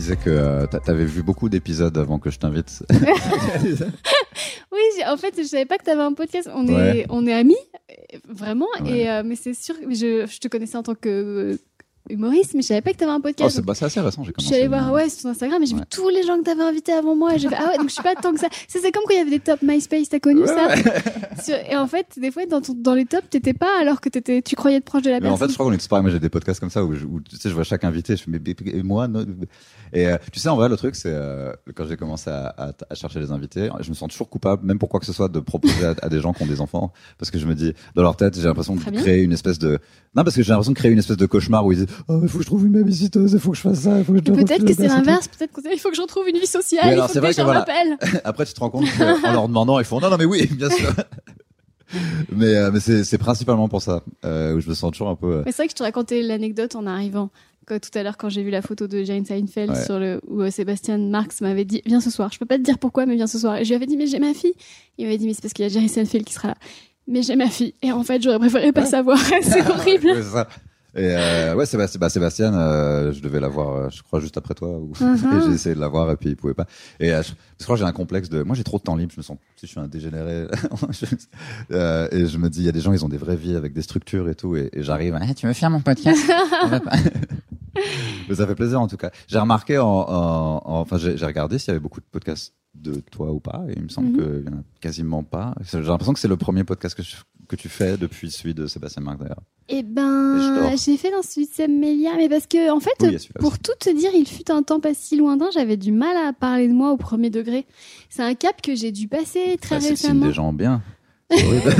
disais que euh, t'a- t'avais vu beaucoup d'épisodes avant que je t'invite. Oui, en fait, je savais pas que tu avais un podcast. On Ouais. est, on est amis, euh, vraiment. Ouais. Et euh, mais c'est sûr, je, je te connaissais en tant que euh, humoriste, mais je savais pas que tu avais un Oh, podcast. c'est bah, assez récent, j'ai je commencé. suis allée voir ouais, sur ton Instagram et j'ai Ouais. vu tous les gens que tu avais invités avant moi. Et j'ai fait, ah ouais, donc je suis pas tant que ça. Ça, c'est comme quand il y avait des top MySpace, t'as connu Ouais, ça ouais. Et en fait, des fois, dans, ton- dans les tops, t'étais pas alors que t'étais, tu croyais être proche de la Mais en fait, je crois qu'on est tous pareils. Moi, j'ai des podcasts comme ça où, je, où, tu sais, je vois chaque invité. Je fais, mais, mais- et moi, non. Et euh, tu sais, en vrai, le truc, c'est euh, quand j'ai commencé à, à- à chercher les invités, je me sens toujours coupable, même pour quoi que ce soit, de proposer à, à des gens qui ont des enfants, parce que je me dis, dans leur tête, j'ai l'impression de bien. créer une espèce de, non, parce que j'ai l'impression de créer une espèce de cauchemar où ils disent, oh, il faut que je trouve une babysitteuse, il faut que je fasse ça, il faut que je. Peut-être que c'est l'inverse. Peut-être qu'on il faut que je retrouve une vie sociale. Oui, il alors, faut c'est que que voilà. m'appellent. Après, tu te rends compte qu'en leur demandant, ils font non, non, mais oui, bien sûr. mais euh, mais c'est principalement pour ça euh, où je me sens toujours un peu. euh, Mais c'est vrai que je te racontais l'anecdote en arrivant. Quand, tout à l'heure, quand j'ai vu la photo de Jane Seinfeld Ouais. sur le, où euh, Sébastien Marx m'avait dit Viens ce soir. Je peux pas te dire pourquoi, mais viens ce soir. Et je lui avais dit Mais j'ai ma fille. Il m'avait dit Mais c'est parce qu'il y a Jerry Seinfeld qui sera là. Mais j'ai ma fille. Et en fait, j'aurais préféré pas savoir. c'est horrible. Et euh, ouais, Sébastien, bah, Sébastien euh, je devais l'avoir, euh, je crois, juste après toi. Ou... Mhm. et j'ai essayé de l'avoir et puis il pouvait pas. Et euh, je, je crois que j'ai un complexe de. Moi, j'ai trop de temps libre. Je me sens, si je suis un dégénéré. Euh, et je me dis, il y a des gens, ils ont des vraies vies avec des structures et tout. Et, et j'arrive. Ah, tu veux faire mon podcast? Mais ça fait plaisir en tout cas. J'ai remarqué, en, en- en- enfin, j'ai regardé s'il y avait beaucoup de podcasts de toi ou pas. Et il me semble Mhm. qu'il y en a quasiment pas. J'ai l'impression que c'est le premier podcast que, je- que tu fais depuis celui de Sébastien Marc d'ailleurs. Je ben, j'ai fait dans celui de Melia. Mais parce que, en fait, Oui, pour aussi. tout te dire, il fut un temps pas si lointain. J'avais du mal à parler de moi au premier degré. C'est un cap que j'ai dû passer très Bah, c'est le signe récemment. des gens bien.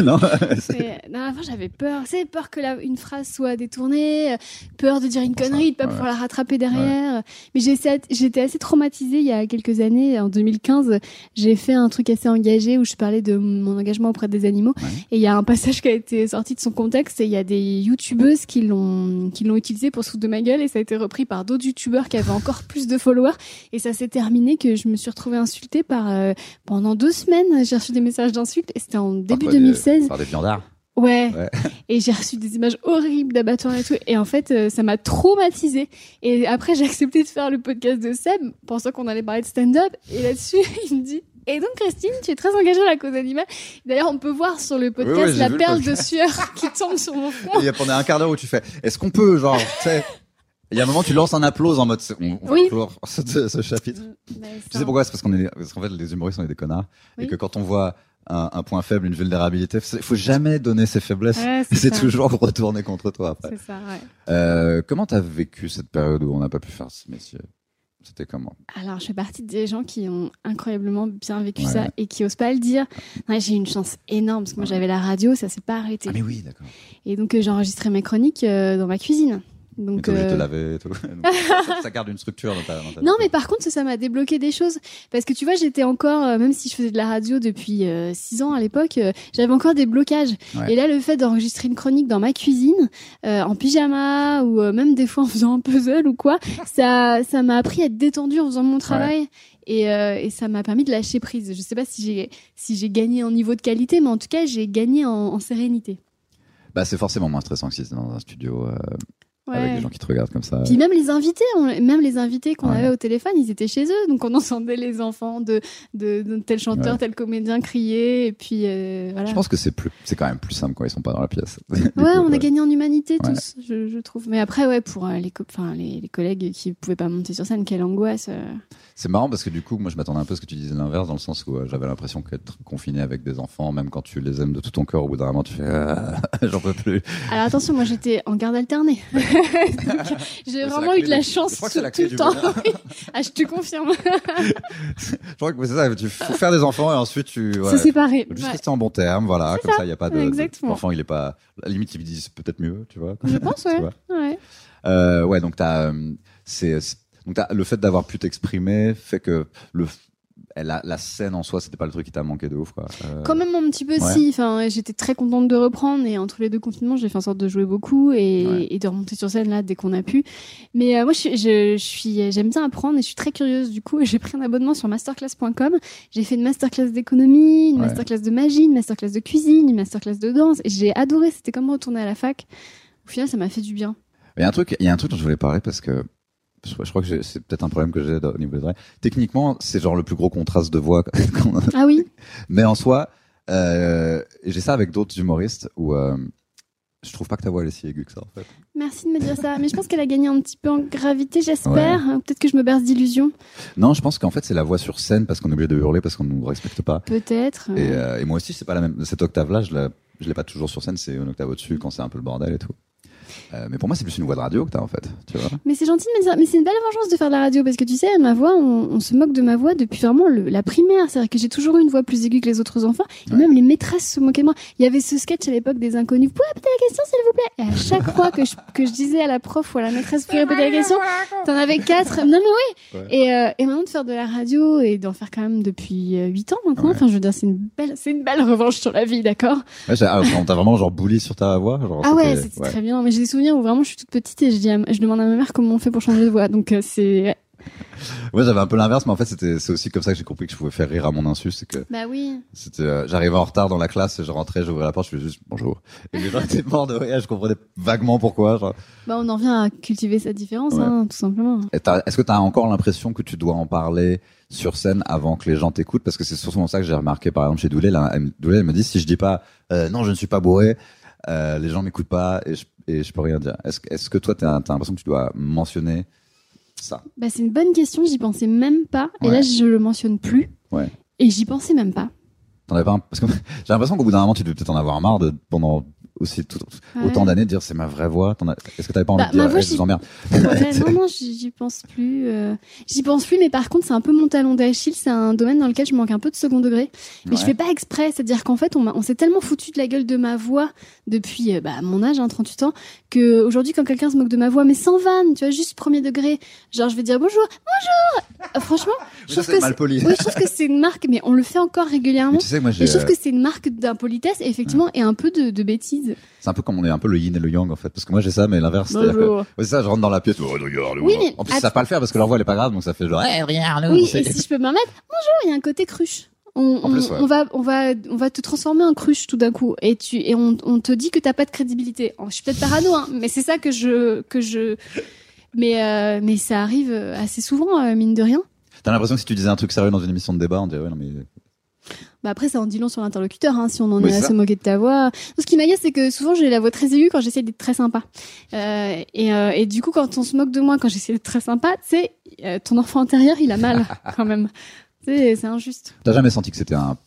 Non Mais, non, avant, j'avais peur. C'est peur que la, une phrase soit détournée, euh, peur de dire une connerie, de pas ouais. pouvoir la rattraper derrière. Mais j'ai essayé- j'étais assez traumatisée il y a quelques années. En 2015, j'ai fait un truc assez engagé où je parlais de mon engagement auprès des animaux. Ouais. Et il y a un passage qui a été sorti de son contexte et il y a des youtubeuses qui l'ont, qui l'ont utilisé pour se foutre de ma gueule et ça a été repris par d'autres youtubeurs qui avaient encore plus de followers. Et ça s'est terminé que je me suis retrouvée insultée par, euh, pendant deux semaines. J'ai reçu des messages d'insultes et c'était en début Par quoi, des- 2016. Par des viandards. Ouais. Ouais. Et j'ai reçu des images horribles d'abattoirs et tout. Et en fait, euh, ça m'a traumatisée. Et après, j'ai accepté de faire le podcast de Seb, pensant qu'on allait parler de stand-up. Et là-dessus, il me dit. Et donc, Christine, tu es très engagée dans la cause animale. D'ailleurs, on peut voir sur le podcast Oui, oui, la perle de podcast. sueur qui tombe sur mon Et front. il y a pendant un quart d'heure où tu fais, est-ce qu'on peut, genre, tu sais, il y a un moment, tu lances un applause en mode, on, on va Oui. clore ce, ce chapitre. Mais Tu sais pourquoi? C'est parce qu'on est, parce qu'en fait, les humoristes, on est des connards. Oui. Et que quand on voit un, un point faible, une vulnérabilité, il faut jamais donner ses faiblesses. Ouais, c'est toujours retourner contre toi après. Ça, ouais. Euh, comment t'as vécu cette période où on n'a pas pu faire ce métier? C'était comment? Alors, je fais partie des gens qui ont incroyablement bien vécu Ouais. ça et qui osent pas le dire. J'ai eu une chance énorme parce que moi, j'avais la radio, ça s'est pas arrêté. Ah, mais oui, d'accord. Et donc, euh, j'ai enregistré mes chroniques euh, dans ma cuisine. Donc, t'es obligé de euh, te laver et tout. Donc, ça, ça garde une structure dans ta, dans ta Non, mais par contre, ça, ça m'a débloqué des choses. Parce que tu vois, j'étais encore, euh, même si je faisais de la radio depuis 6 ans à l'époque, euh, j'avais encore des blocages. Ouais. Et là, le fait d'enregistrer une chronique dans ma cuisine, euh, en pyjama, ou euh, même des fois en faisant un puzzle ou quoi, ça ça m'a appris à être détendue en faisant mon travail. Et, euh, et ça m'a permis de lâcher prise. Je sais pas si j'ai si j'ai gagné en niveau de qualité, mais en tout cas, j'ai gagné en, en sérénité. Bah, c'est forcément moins stressant que si c'est dans un studio, euh, avec Ouais. des gens qui te regardent comme ça. Puis même les invités, on- même les invités qu'on Ouais. avait au téléphone, ils étaient chez eux, donc on entendait les enfants de, de, de tel chanteur, Ouais. tel comédien crier, et puis euh, voilà. Je pense que c'est plus, c'est quand même plus simple quand ils sont pas dans la pièce. Ouais, coup, on a ouais. gagné en humanité Ouais. tous, je, je trouve. Mais après, ouais, pour euh, les, enfin, les, les collègues qui pouvaient pas monter sur scène, quelle angoisse. euh. C'est marrant parce que du coup, moi, je m'attendais un peu à ce que tu disais l'inverse, dans le sens où j'avais l'impression qu'être confiné avec des enfants, même quand tu les aimes de tout ton cœur, au bout d'un moment, tu fais, j'en peux plus. Alors attention, moi j'étais en garde alternée. J'ai vraiment eu de la chance je crois que tout, le temps. ah, je te confirme. Je crois que c'est ça. Tu faut faire des enfants et ensuite tu. Se ouais, séparer. faut Juste Ouais. rester en bon terme, voilà. Comme ça, il y a pas de. Exactement. L'enfant, il est pas. À la limite, ils disent peut-être mieux, tu vois. Je pense, ouais. ouais. Euh, ouais, donc t'as, euh, c'est- donc t'as- le fait d'avoir pu t'exprimer fait que le, la, la scène en soi, c'était pas le truc qui t'a manqué de ouf, quoi. Euh, Quand même un petit peu Ouais. si. Enfin, j'étais très contente de reprendre et entre les deux confinements, j'ai fait en sorte de jouer beaucoup et, Ouais. et de remonter sur scène là dès qu'on a pu. Mais euh, moi, je, suis- je, je suis, j'aime bien apprendre et je suis très curieuse. Du coup, j'ai pris un abonnement sur masterclass.com. J'ai fait une masterclass d'économie, une Ouais. masterclass de magie, une masterclass de cuisine, une masterclass de danse. Et j'ai adoré. C'était comme retourner à la fac. Au final, ça m'a fait du bien. Il y a un truc, il y a un truc dont je voulais parler parce que je, crois que c'est peut-être un problème que j'ai au niveau des oreilles. Techniquement, c'est genre le plus gros contraste de voix. qu'on a. Ah oui. Mais en soi, euh, j'ai ça avec d'autres humoristes où euh, je trouve pas que ta voix elle est si aiguë que ça en fait. Merci de me dire ça. Mais je pense qu'elle a gagné un petit peu en gravité, j'espère. Peut-être que je me berce d'illusions. Non, je pense qu'en fait c'est la voix sur scène parce qu'on est obligé de hurler parce qu'on nous respecte pas. Peut-être. Et, euh, et moi aussi, c'est pas la même. Cette octave-là, je l'ai pas toujours sur scène, c'est une octave au-dessus quand c'est un peu le bordel et tout. Euh, mais pour moi, c'est plus une voix de radio que t'as en fait. Tu vois Mais c'est gentil de me dire, mais c'est une belle vengeance de faire de la radio parce que tu sais, ma voix, on, on se moque de ma voix depuis vraiment le- la primaire. C'est-à-dire que j'ai toujours eu une voix plus aiguë que les autres enfants. Et Ouais. même les maîtresses se moquaient de moi. Il y avait ce sketch à l'époque des inconnus. Vous pouvez répéter la question, s'il vous plaît Et à chaque fois que je, que je disais à la prof ou à la maîtresse, vous pouvez répéter la question, t'en avais quatre. Non, mais oui. Ouais. Et, euh, et maintenant de faire de la radio et d'en faire quand même depuis euh, huit ans maintenant. Ouais. Enfin, je veux dire, c'est une belle, c'est une belle revanche sur la vie, d'accord? Ah, On t'a vraiment genre bully sur ta voix genre, Ah ouais, c'était- c'était très bien. Mais j'ai des souvenirs où vraiment je suis toute petite et je, dis à je demande à ma mère comment on fait pour changer de voix. Donc euh, c'est. Ouais, j'avais un peu l'inverse, mais en fait, c'était, c'est aussi comme ça que j'ai compris que je pouvais faire rire à mon insu. C'est que Bah oui. c'était, euh, j'arrivais en retard dans la classe, je rentrais, j'ouvrais la porte, je faisais juste bonjour. Et les gens étaient morts de rire, je comprenais vaguement pourquoi. Genre. Bah on en vient à cultiver sa différence, Ouais. hein, tout simplement. Est-ce que t'as encore l'impression que tu dois en parler sur scène avant que les gens t'écoutent? Parce que c'est souvent ça que j'ai remarqué, par exemple, chez Doulé. Là, elle, me- Doulé, elle me dit, si je dis pas, euh, non, je ne suis pas bourré, euh, les gens m'écoutent pas et je, et je peux rien dire. Est-ce que- toi, t'as as, l'impression que tu dois mentionner ça? Bah c'est une bonne question, j'y pensais même pas. Et là je le mentionne plus. Ouais. Et j'y pensais même pas. T'en avais pas un- Parce que j'ai l'impression qu'au bout d'un moment, tu devais peut-être en avoir marre de pendant aussi tout, Ouais. autant d'années de dire c'est ma vraie voix. Est-ce que t'avais pas envie Bah, de dire voix, je vous emmerde Ouais, non, non, j'y pense plus. euh, J'y pense plus, mais par contre, c'est un peu mon talon d'Achille. C'est un domaine dans lequel je manque un peu de second degré. Mais je fais pas exprès. C'est-à-dire qu'en fait, on, s'est tellement foutu de la gueule de ma voix depuis euh, bah, mon âge, hein, 38 ans, que aujourd'hui, quand quelqu'un se moque de ma voix, mais sans vanne, tu vois, juste premier degré, genre, je vais dire bonjour, bonjour. Euh, franchement, je trouve c'est que mal poli. oui, je trouve que c'est une marque, mais on le fait encore régulièrement. Mais tu sais, que moi, Et j'ai. je trouve que c'est une marque d'impolitesse, effectivement, et un peu de, de bêtise. C'est un peu comme on est un peu le yin et le yang en fait. Parce que moi j'ai ça, mais l'inverse. Bonjour. Ouais, c'est ça, je rentre dans la pièce. Oh, regarde, Oui, mais en plus, ils savent pas le faire parce que leur voix elle est pas grave, donc ça fait genre. Eh, regarde, Oui, c'est- et si je peux me permettre, bonjour, il y a un côté cruche. On, En plus, on- ouais. on va, on va, on va te transformer en cruche tout d'un coup, et tu, et on, on te dit que t'as pas de crédibilité. Oh, je suis peut-être parano, hein, mais c'est ça que je, que je, mais, euh, mais ça arrive assez souvent, euh, mine de rien. T'as l'impression que si tu disais un truc sérieux dans une émission de débat, on dirait ouais, non mais. Bah après, ça en dit long sur l'interlocuteur, hein, si on en Oui, est à ça. se moquer de ta voix. Ce qui m'agace, c'est que souvent j'ai la voix très aiguë quand j'essaie d'être très sympa. Euh, et, euh, et du coup, quand on se moque de moi quand j'essaie d'être très sympa, tu sais, euh, ton enfant intérieur, il a mal quand même. C'est injuste. T'as jamais senti que c'était un.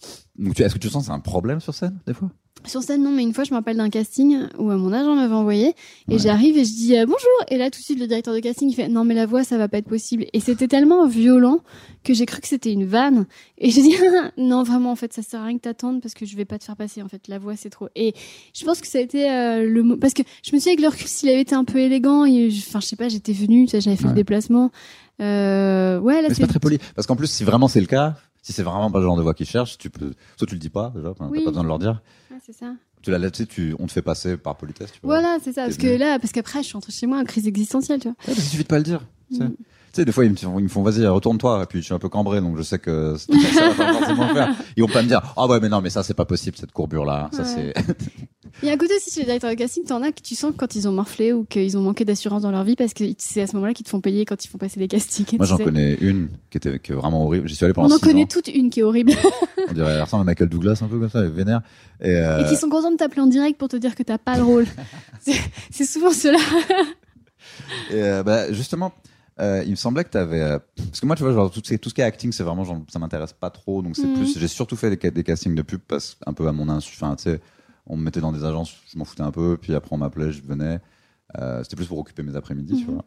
Est-ce que tu sens que c'est un problème sur scène des fois? Sur scène, non, mais une fois, je me rappelle d'un casting où euh, mon agent m'avait envoyé et Ouais. j'arrive et je dis euh, bonjour. Et là, tout de suite, le directeur de casting, il fait non, mais la voix, ça va pas être possible. Et c'était tellement violent que j'ai cru que c'était une vanne. Et j'ai dit non, vraiment, en fait, ça sert à rien que t'attendes parce que je vais pas te faire passer. En fait, la voix, c'est trop. Et je pense que ça a été euh, le mot parce que je me suis dit avec le recul, s'il avait été un peu élégant, et je- enfin, je sais pas, j'étais venue, j'avais fait Ouais. le déplacement. Euh, ouais, là, c'est pas très poli. Parce qu'en plus, si vraiment c'est le cas, si c'est vraiment pas le genre de voix qu'ils cherchent, tu peux. Soit tu le dis pas déjà, enfin, Oui. t'as pas besoin de leur dire. C'est ça. Tu la laisses, tu on te fait passer par politesse. Tu vois. Voilà, c'est ça. Parce que là, parce qu'après, je suis rentrée chez moi en crise existentielle, tu vois. Ouais, parce qu'il suffit de pas le dire. Tu sais, Mm. Tu sais, des fois, ils me, ils me font, vas-y, retourne-toi. Et puis, je suis un peu cambré, donc je sais que ça va pas forcément faire. Ils vont pas me dire, ah ouais, mais non, mais ça, c'est pas possible, cette courbure-là. Ça, Ouais. c'est. Il y a un côté aussi chez les directeurs de casting, t'en as que tu sens quand ils ont morflé ou qu'ils ont manqué d'assurance dans leur vie parce que c'est à ce moment-là qu'ils te font payer quand ils font passer les castings. Moi, j'en connais une qui était, qui est vraiment horrible. J'y suis allé pendant On en connaît ans. toute une qui est horrible On dirait, elle ressemble à Michael Douglas, un peu comme ça, elle est vénère. Et, euh, et qui sont contents de t'appeler en direct pour te dire que t'as pas le rôle. C'est- souvent cela. Et euh, bah, justement, euh, il me semblait que tu avais. parce que moi, tu vois, genre, tout, ce- tout ce qui est acting, c'est vraiment, genre, ça m'intéresse pas trop. Donc, c'est Mhm. plus. J'ai surtout fait des, ca- des castings de pub parce un peu à mon insu. Enfin, tu sais, on me mettait dans des agences, je m'en foutais un peu. Puis après, on m'appelait, je venais. Euh, C'était plus pour occuper mes après-midi, tu Mhm. vois.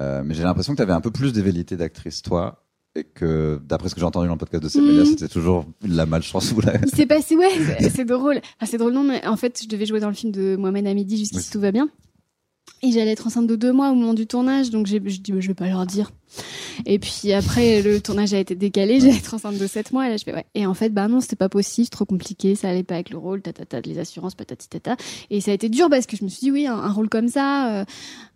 Euh, mais j'ai l'impression que tu avais un peu plus de velléité d'actrice, toi, et que d'après ce que j'ai entendu dans le podcast de Célia, Mhm. c'était toujours la malchance ou la. Il s'est passé, ouais, c'est- drôle. Enfin, c'est drôle, non, mais en fait, je devais jouer dans le film de Mohamed Hamidi jusqu'ici Oui. tout va bien. Et j'allais être enceinte de deux mois au moment du tournage, donc je dis, bah, je vais pas leur dire. Et puis après, le tournage a été décalé, j'allais être enceinte de sept mois, et là, je fais, ouais. Et en fait, bah non, c'était pas possible, trop compliqué, ça allait pas avec le rôle, tatata, les assurances, patati tata. Et ça a été dur parce que je me suis dit, oui, un, un rôle comme ça, euh,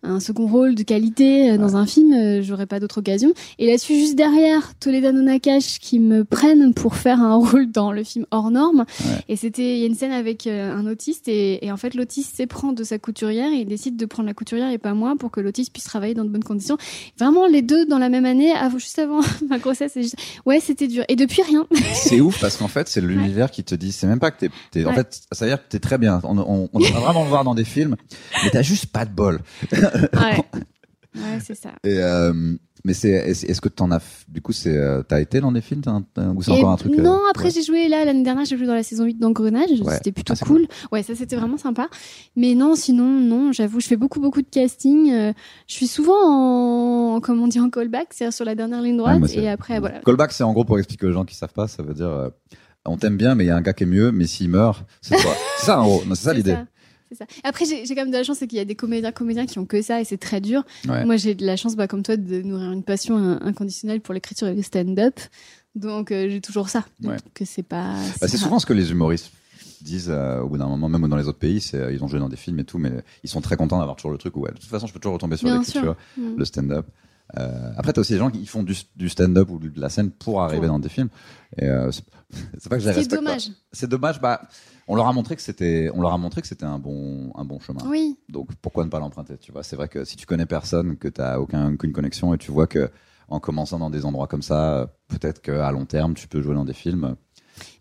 un second rôle de qualité euh, dans un film, euh, j'aurais pas d'autre occasion. Et là-dessus, juste derrière, Toledano Nakash qui me prennent pour faire un rôle dans le film hors norme. Et c'était, il y a une scène avec euh, un autiste et, et en fait, l'autiste s'éprend de sa couturière et il décide de prendre la couturière et pas moi pour que l'autiste puisse travailler dans de bonnes conditions. Vraiment, les deux dans la même année, av- juste avant ma grossesse. juste- Ouais, c'était dur. Et depuis, rien. C'est ouf parce qu'en fait, c'est l'univers qui te dit, c'est même pas que t'es, en Ouais. fait, ça veut dire que t'es très bien. On, on, on va vraiment le voir dans des films, mais t'as juste pas de bol. Ouais. Ouais, c'est ça. Et, euh, mais c'est, est-ce que t'en as, f- du coup, c'est, euh, t'as été dans des films, ou c'est encore un truc euh, Non, après ouais. j'ai joué là l'année dernière, j'ai joué dans la saison 8 d'Engrenage, Ouais. c'était plutôt Ah, cool. Ouais, ça c'était vraiment sympa. Mais non, sinon non, j'avoue, je fais beaucoup beaucoup de casting. euh, je suis souvent en comme on dit en callback, c'est-à-dire sur la dernière ligne droite Ouais, et après voilà. Callback, c'est en gros pour expliquer aux gens qui savent pas, ça veut dire, on t'aime bien, mais il y a un gars qui est mieux, mais s'il meurt, c'est toi. c'est ça, en gros. C'est ça l'idée. Ça, C'est ça. Après, j'ai quand même de la chance, c'est qu'il y a des comédiens, comédiens qui ont que ça et c'est très dur. Ouais. Moi, j'ai de la chance, bah, comme toi, de nourrir une passion in- inconditionnelle pour l'écriture et le stand-up. Donc, euh, j'ai toujours ça. Ouais. Que c'est pas. Bah, c'est souvent ce que les humoristes disent euh, au bout d'un moment, même dans les autres pays, euh, ils ont joué dans des films et tout, mais ils sont très contents d'avoir toujours le truc où ouais, de toute façon je peux toujours retomber sur l'écriture, sûr. Mm. le stand-up. Euh, après, t'as aussi des gens qui font du, du stand-up ou de la scène pour arriver Ouais. dans des films. Euh, c'est c'est pas que je les C'est respecte pas. dommage. C'est dommage. Bah, on leur a montré que c'était, on leur a montré que c'était un bon, un bon chemin. Oui. Donc pourquoi ne pas l'emprunter Tu vois, c'est vrai que si tu connais personne, que t'as aucun, aucune connexion et tu vois que en commençant dans des endroits comme ça, euh, peut-être qu'à long terme tu peux jouer dans des films.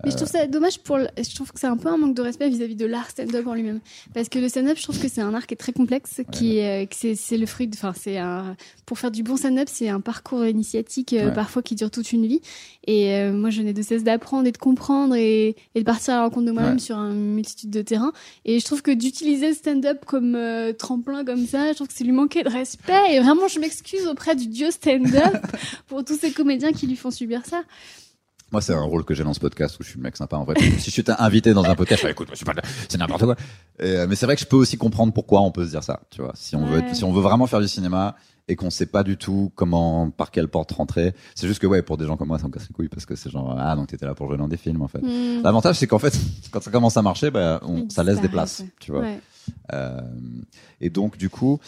Mais je trouve ça dommage pour. le- Je trouve que c'est un peu un manque de respect vis-à-vis de l'art stand-up en lui-même. Parce que le stand-up, je trouve que c'est un art qui est très complexe, qui est, euh, c'est, c'est le fruit. de- Enfin, c'est un. Pour faire du bon stand-up, c'est un parcours initiatique euh, Ouais. parfois qui dure toute une vie. Et euh, moi, je n'ai de cesse d'apprendre et de comprendre et, et de partir à la rencontre de moi-même Ouais. sur une multitude de terrains. Et je trouve que d'utiliser le stand-up comme euh, tremplin comme ça, je trouve que c'est lui manquer de respect. Et vraiment, je m'excuse auprès du dieu stand-up pour tous ces comédiens qui lui font subir ça. Moi, c'est un rôle que j'ai dans ce podcast où je suis le mec sympa. En fait, si je suis invité dans un podcast, je fais, écoute, moi, je suis pas, de- c'est n'importe quoi. Et, euh, mais c'est vrai que je peux aussi comprendre pourquoi on peut se dire ça. Tu vois, si on veut, Ouais. être- si on veut vraiment faire du cinéma et qu'on sait pas du tout comment, par quelle porte rentrer, c'est juste que ouais, pour des gens comme moi, ça me casse les couilles parce que c'est genre, ah, donc t'étais là pour jouer dans des films, en fait. Hmm. L'avantage, c'est qu'en fait, quand ça commence à marcher, bah, on, ça laisse des places, tu vois. Ouais. Euh, et donc, du coup,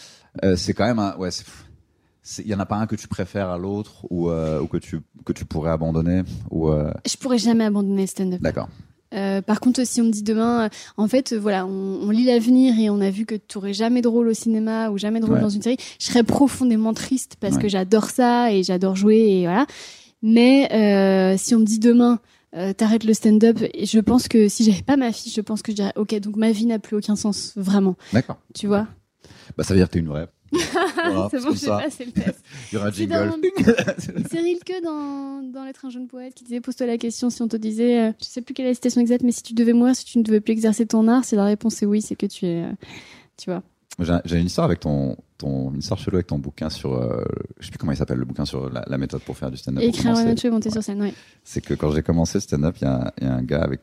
euh, c'est quand même un, ouais, il y en a pas un que tu préfères à l'autre ou, euh, ou que tu que tu pourrais abandonner ou euh, Je pourrais jamais abandonner le stand-up. d'accord. Euh, par contre, si on me dit demain, euh, en fait, voilà, on, on lit l'avenir et on a vu que tu aurais jamais de rôle au cinéma ou jamais de rôle Ouais. dans une série, je serais profondément triste parce Ouais. que j'adore ça et j'adore jouer et voilà. Mais si on me dit demain, euh, t'arrêtes le stand-up, et je pense que si j'avais pas ma fille, je pense que je dirais, ok, donc ma vie n'a plus aucun sens, vraiment. D'accord. Tu vois? Bah, ça veut dire que t'es une vraie. Voilà, C'est bon, j'ai passé le test. Il y aura un C'est jingle. dans- dans, dans L'être un jeune poète qui disait Pose-toi la question si on te disait, euh, je sais plus quelle est la citation exacte, mais si tu devais mourir, si tu ne devais plus exercer ton art, si la réponse est oui, c'est que tu es. euh, tu vois. J'ai une histoire avec ton, ton, une histoire chelou avec ton bouquin sur, euh, je sais plus comment il s'appelle, le bouquin sur la, la méthode pour faire du stand-up. Écrire un show et monter sur scène, oui. C'est que quand j'ai commencé le stand-up, il y, y a un gars avec,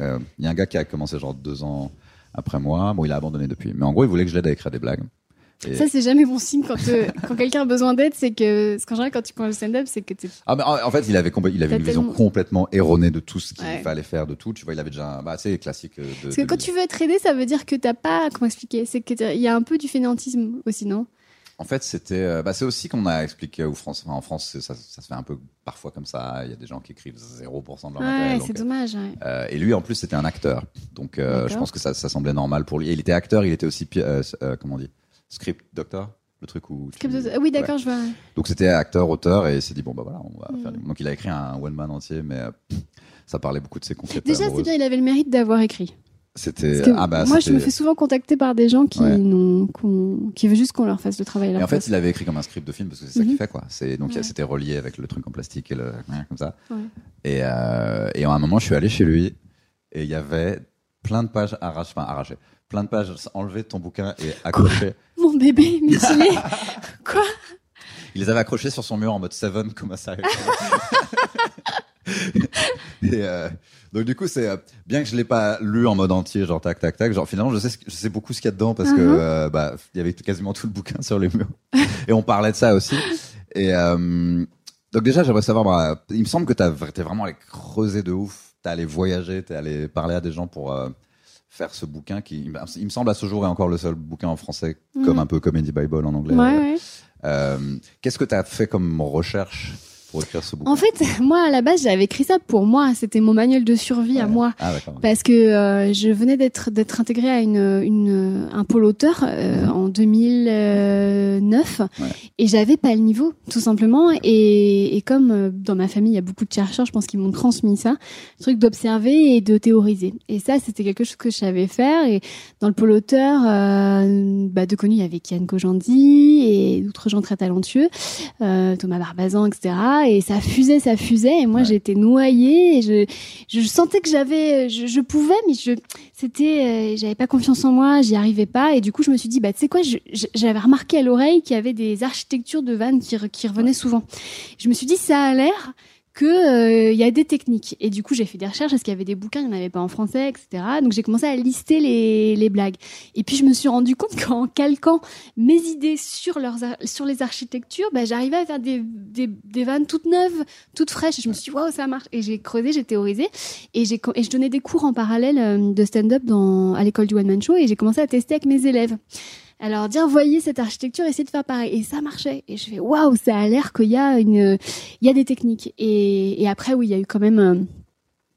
euh, il y a un gars qui a commencé genre deux ans après moi. Bon, il a abandonné depuis. Mais en gros, il voulait que je l'aide à écrire des blagues. Et- Ça, c'est jamais bon signe quand, euh, quand quelqu'un a besoin d'aide, c'est que, ce qu'en général, quand tu commences le stand-up, c'est que t'es. Ah, mais en fait, il avait, il avait une vision tellement- complètement erronée de tout ce qu'il Ouais. fallait faire, de tout. Tu vois, il avait déjà, un- bah, c'est classique. euh, De, Parce que de- quand tu veux être aidé, ça veut dire que t'as pas, comment expliquer, c'est que t'as- il y a un peu du fainéantisme aussi, non? En fait, c'était, euh, bah, c'est aussi qu'on a expliqué aux France, enfin, en France, ça, ça se fait un peu parfois comme ça. Il y a des gens qui écrivent 0% de leur matériel. Ouais, c'est dommage, ouais. euh, et lui, en plus, c'était un acteur. Donc, euh, je pense que ça, ça semblait normal pour lui. Et il était acteur, il était aussi, euh, comment on dit, script doctor, le truc où. tu- Ah oui, d'accord, je vois. Donc c'était acteur, auteur, et il s'est dit bon bah voilà, on va Mm. faire. du- Donc il a écrit un one man entier, mais euh, ça parlait beaucoup de ses concepts. Déjà, c'est bien, il avait le mérite d'avoir écrit. C'était ah bah moi, je me fais souvent contacter par des gens qui Ouais. qui veulent juste qu'on leur fasse le travail à Et en fait, il avait écrit comme un script de film parce que c'est ça Mhm. qu'il fait quoi. C'est donc Ouais. c'était relié avec le truc en plastique et le comme ça. Ouais. Et euh, et à un moment, je suis allé chez lui et il y avait plein de pages arrachées, enfin arrachées, plein de pages enlevées de ton bouquin et accrochées. Mon bébé mutilé. Quoi Il les avait accrochées sur son mur en mode Seven comme un sérieux. et euh, donc du coup c'est euh, bien que je l'ai pas lu en mode entier genre tac tac tac genre finalement je sais ce que- je sais beaucoup ce qu'il y a dedans parce que Mhm. euh, bah il y avait quasiment tout le bouquin sur les murs et on parlait de ça aussi et donc déjà j'aimerais savoir bah, il me semble que t'as t'es vraiment allé creuser de ouf t'es allé voyager t'es allé parler à des gens pour euh, faire ce bouquin qui il me semble à ce jour est encore le seul bouquin en français comme Mhm. un peu Comedy Bible en anglais Ouais, ouais. euh, Qu'est-ce que tu as fait comme recherche? Pour écrire ce bouquin En fait, moi, à la base, j'avais écrit ça pour moi. C'était mon manuel de survie à moi. Ah. Parce que euh, je venais d'être d'être intégrée à une, une un pôle auteur euh, en 2009 Ouais. et j'avais pas le niveau tout simplement et, et comme euh, dans ma famille il y a beaucoup de chercheurs je pense qu'ils m'ont transmis ça le truc d'observer et de théoriser et ça c'était quelque chose que je savais faire et dans le pôle auteur euh, bah, de connu il y avait Kian Kojandi et d'autres gens très talentueux euh, Thomas Barbazan etc et ça fusait ça fusait. Et moi Ouais. j'étais noyée et je je sentais que j'avais je, je pouvais mais je c'était euh, j'avais pas confiance en moi j'y arrivais pas. Et du coup je me suis dit bah tu sais quoi j'avais remarqué à l'oreille qu'il y avait des architectures de vannes qui, qui revenaient souvent. Je me suis dit ça a l'air que euh, il y a des techniques. Et du coup j'ai fait des recherches est-ce qu'il y avait des bouquins il n'y en avait pas en français etc donc j'ai commencé à lister les, blagues. Et puis je me suis rendu compte qu'en calquant mes idées sur leurs sur les architectures bah, j'arrivais à faire des, des, vannes toutes neuves toutes fraîches. Et je me suis dit waouh ça marche. Et j'ai creusé j'ai théorisé. Et j'ai et je donnais des cours en parallèle euh, de stand-up à l'école du one man show. Et j'ai commencé à tester avec mes élèves alors dire voyez cette architecture essayez de faire pareil. Et ça marchait. Et je fais waouh ça a l'air qu'il y a une il y a des techniques. Et, et après oui il y a eu quand même euh,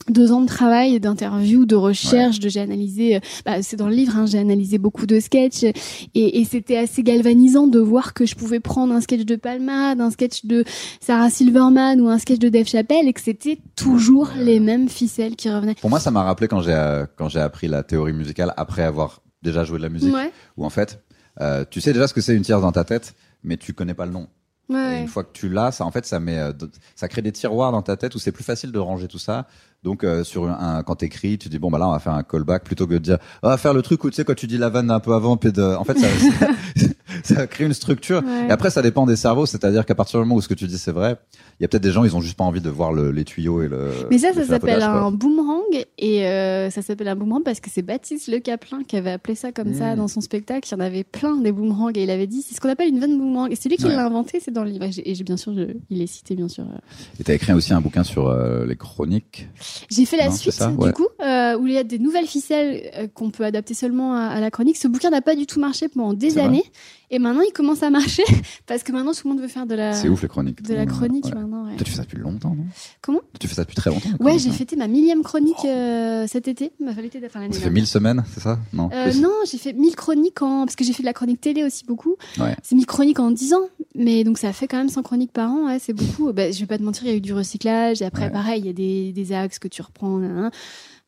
deux ans de travail, d'interview, de recherche, de j'ai analysé, euh, bah, c'est dans le livre, hein, j'ai analysé beaucoup de sketchs. Et, et c'était assez galvanisant de voir que je pouvais prendre un sketch de Palmade, un sketch de Sarah Silverman ou un sketch de Dave Chappelle et que c'était toujours les mêmes ficelles qui revenaient. Pour moi, ça m'a rappelé quand j'ai euh, quand j'ai appris la théorie musicale après avoir déjà joué de la musique, Ouais, où en fait, euh, tu sais déjà ce que c'est une tierce dans ta tête, mais tu connais pas le nom. ouais, Et ouais. une fois que tu l'as, ça en fait, ça met, euh, ça crée des tiroirs dans ta tête où c'est plus facile de ranger tout ça. Donc euh, sur un, quand t'écris, tu dis bon bah là on va faire un callback plutôt que de dire on va faire le truc où tu sais quand tu dis la vanne un peu avant, puis de, en fait ça, ça, ça crée une structure. Ouais. Et après ça dépend des cerveaux, c'est-à-dire qu'à partir du moment où ce que tu dis c'est vrai, il y a peut-être des gens ils ont juste pas envie de voir le, les tuyaux et le. Mais ça, ça s'appelle un boomerang et euh, ça s'appelle un boomerang parce que c'est Baptiste Le Caplin qui avait appelé ça comme ça Mm. dans son spectacle. Il y en avait plein des boomerangs et il avait dit c'est ce qu'on appelle une vanne boomerang et c'est lui qui Ouais. l'a inventé, c'est dans le livre. Et bien sûr, je- il est cité bien sûr. euh. Et t'as écrit aussi un bouquin sur euh, les chroniques. J'ai fait la Non, suite du coup euh, où il y a des nouvelles ficelles qu'on peut adapter seulement à, à la chronique. Ce bouquin n'a pas du tout marché pendant des années et maintenant il commence à marcher parce que maintenant tout le monde veut faire de la C'est ouf les chroniques. De la chronique Ouais. maintenant. ouais. Toi tu fais ça depuis longtemps, non? Comment? Tu fais ça depuis très longtemps. Ouais, j'ai non fêté ma millième chronique euh, cet été. Enfin, l'été, enfin, l'année Ça fait. 1000 semaines, c'est ça? Non. Euh, non, j'ai fait 1000 chroniques en parce que j'ai fait de la chronique télé aussi beaucoup. Ouais. C'est 1000 chroniques en 10 ans, mais donc ça fait quand même 100 chroniques par an, ouais, c'est beaucoup. Bah, je vais pas te mentir, il y a eu du recyclage et après pareil, il y a des, des axes que tu reprends.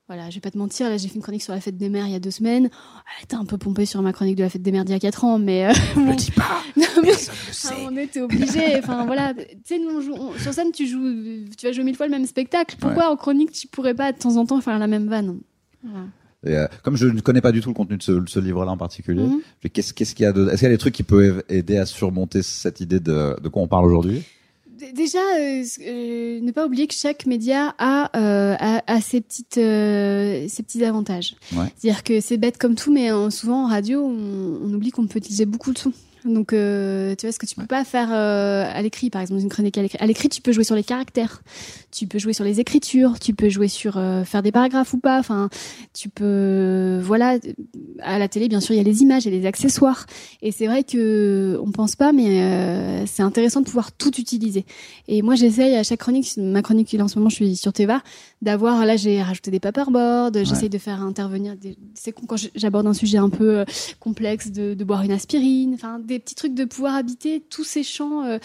Voilà, je vais pas te mentir, là j'ai fait une chronique sur la fête des mères il y a deux semaines. Elle était un peu pompée sur ma chronique de la fête des mères d'il y a 4 ans, mais euh, bon. dis pas. Non, mais- Personne ne le à sait. un moment donné, t'es obligé. Enfin, voilà. Tu sais, nous, on joue, on- sur scène, tu joues, tu vas jouer mille fois le même spectacle. Pourquoi en chronique, tu pourrais pas de temps en temps faire la même vanne? Voilà. Et, euh, comme je ne connais pas du tout le contenu de ce, ce livre-là en particulier, Mhm. qu'est-ce qu'il y a de, est-ce qu'il y a des trucs qui peuvent aider à surmonter cette idée de, de quoi on parle aujourd'hui? Déjà, euh, euh, ne pas oublier que chaque média a, euh, a, a ses, petites, euh, ses petits avantages. Ouais. C'est-à-dire que c'est bête comme tout, mais euh, souvent en radio, on, on oublie qu'on peut utiliser beaucoup de sons. Donc, euh, tu vois, ce que tu peux pas faire euh, à l'écrit, par exemple, une chronique à l'écrit. À l'écrit, tu peux jouer sur les caractères, tu peux jouer sur les écritures, tu peux jouer sur euh, faire des paragraphes ou pas. Enfin, tu peux, voilà. À la télé, bien sûr, il y a les images et les accessoires. Et c'est vrai que on pense pas, mais c'est intéressant de pouvoir tout utiliser. Et moi, j'essaye à chaque chronique, ma chronique là en ce moment, je suis sur Teva, d'avoir là, j'ai rajouté des paperboards, j'essaye de faire intervenir. Des, c'est con quand j'aborde un sujet un peu complexe, de, de boire une aspirine, enfin des, des petits trucs de pouvoir habiter tous ces champs euh,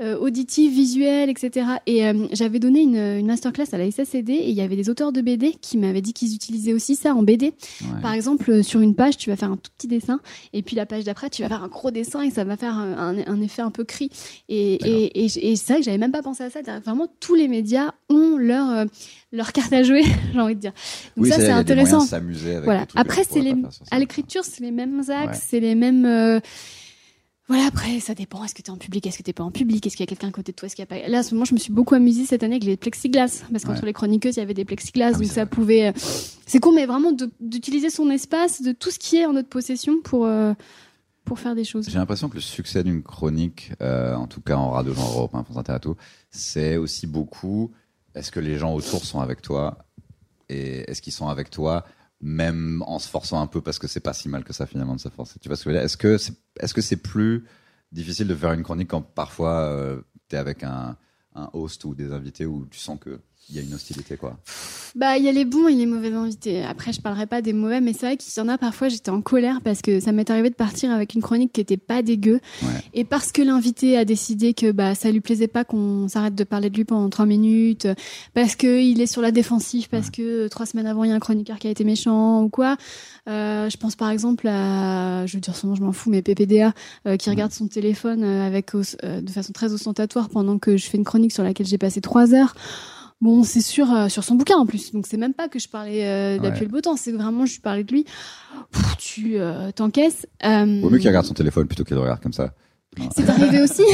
euh, auditifs, visuels, etc. Et euh, j'avais donné une, une masterclass à la SSCD et il y avait des auteurs de BD qui m'avaient dit qu'ils utilisaient aussi ça en BD. Ouais. Par exemple, sur une page, tu vas faire un tout petit dessin et puis la page d'après, tu vas faire un gros dessin et ça va faire un, effet un peu cri. Et, D'accord. et, et, et c'est vrai que j'avais même pas pensé à ça. Vraiment, tous les médias ont leur, euh, leur carte à jouer, j'ai envie de dire. Donc Oui, ça, c'est intéressant. avec Voilà. Après, c'est les à l'écriture, c'est les mêmes axes, Ouais. c'est les mêmes. euh, Voilà, après, ça dépend. Est-ce que tu es en public? Est-ce que tu pas en public? Est-ce qu'il y a quelqu'un à côté de toi? Est-ce qu'il y a pas? Là, à ce moment, je me suis beaucoup amusée cette année avec les plexiglas. Parce qu'entre Ouais. les chroniqueuses, il y avait des plexiglas. Ah donc ça pouvait. euh, C'est con, mais vraiment d'utiliser son espace, de tout ce qui est en notre possession pour, euh, pour faire des choses. J'ai l'impression que le succès d'une chronique, euh, en tout cas en radio genre Europe, hein, France Inter et tout, c'est aussi beaucoup est-ce que les gens autour sont avec toi? Et est-ce qu'ils sont avec toi? Même en se forçant un peu parce que c'est pas si mal que ça finalement de se forcer. Tu vois ce que je veux dire? Est-ce que c'est est-ce que c'est plus difficile de faire une chronique quand parfois euh, tu es avec un, un host ou des invités où tu sens que il y a une hostilité quoi. Bah, il y a les bons et les mauvais invités. Après, je parlerai pas des mauvais, mais c'est vrai qu'il y en a parfois, j'étais en colère parce que ça m'est arrivé de partir avec une chronique qui était pas dégueu. Ouais. Et parce que l'invité a décidé que bah, ça lui plaisait pas qu'on s'arrête de parler de lui pendant trois minutes, parce que il est sur la défensive, parce que euh, trois semaines avant, il y a un chroniqueur qui a été méchant ou quoi. Euh, je pense par exemple à, je veux dire son nom, je m'en fous, mais PPDA, euh, qui regarde son téléphone euh, avec, euh, de façon très ostentatoire pendant que je fais une chronique sur laquelle j'ai passé trois heures. Bon, c'est sur euh, sur son bouquin en plus, donc c'est même pas que je parlais euh, d'appuyer Ouais. le beau temps, c'est vraiment je parlais de lui. Pff, tu euh, t'encaisses. Euh, Vaut mieux qu'il regarde son téléphone plutôt qu'il regarde comme ça. c'est arrivé aussi.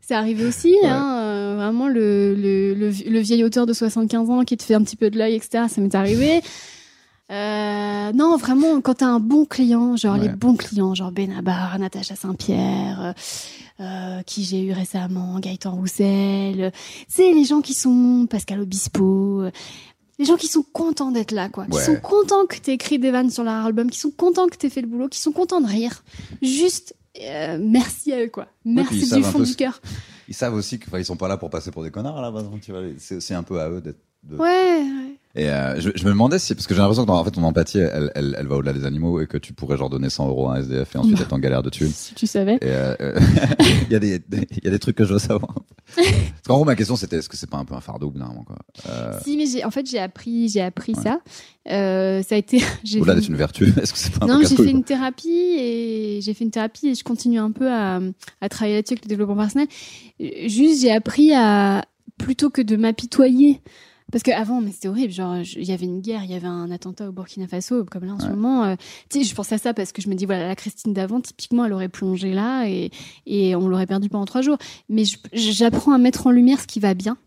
C'est arrivé aussi, hein, euh, vraiment le, le, le, le vieil auteur de 75 ans qui te fait un petit peu de l'œil, etc. Ça m'est arrivé. Euh, non, vraiment, quand t'as un bon client, genre Ouais. les bons clients, genre Benabar, Natacha Saint-Pierre, euh, euh, qui j'ai eu récemment, Gaëtan Roussel, c'est les gens qui sont Pascal Obispo, les gens qui sont contents d'être là, quoi, qui Ouais. sont contents que t'aies écrit des vannes sur leur album, qui sont contents que t'aies fait le boulot, qui sont contents de rire. Juste, euh, merci à eux, quoi. Merci du fond du cœur. Ils savent aussi qu'ils sont pas là pour passer pour des connards à la base. donc, tu vois, C'est un peu à eux d'être. de- Ouais, ouais. Et euh, je, je me demandais si, parce que j'ai l'impression que dans, en fait ton empathie, elle, elle, elle va au-delà des animaux et que tu pourrais genre donner 100 euros à un SDF et ensuite être en galère de thunes. Si tu savais. Euh, euh, il y a des, des- y a des trucs que je veux savoir. Parce qu'en gros, ma question c'était est-ce que c'est pas un peu un fardeau au bout d'un moment, quoi. Euh, Si, mais en fait, j'ai appris, j'ai appris ça. Ça a été, Au-delà d'être une vertu, est-ce que c'est pas un non, j'ai fait une thérapie et j'ai fait une thérapie et je continue un peu à, à travailler là-dessus avec le développement personnel. Juste, j'ai appris à plutôt que de m'apitoyer. Parce qu'avant, mais c'était horrible. Genre, il y avait une guerre, il y avait un attentat au Burkina Faso, comme là en ce moment. euh, tu sais, je pense à ça parce que je me dis, voilà, la Christine d'avant, typiquement, elle aurait plongé là et, et on l'aurait perdu pendant trois jours. Mais j'apprends à mettre en lumière ce qui va bien.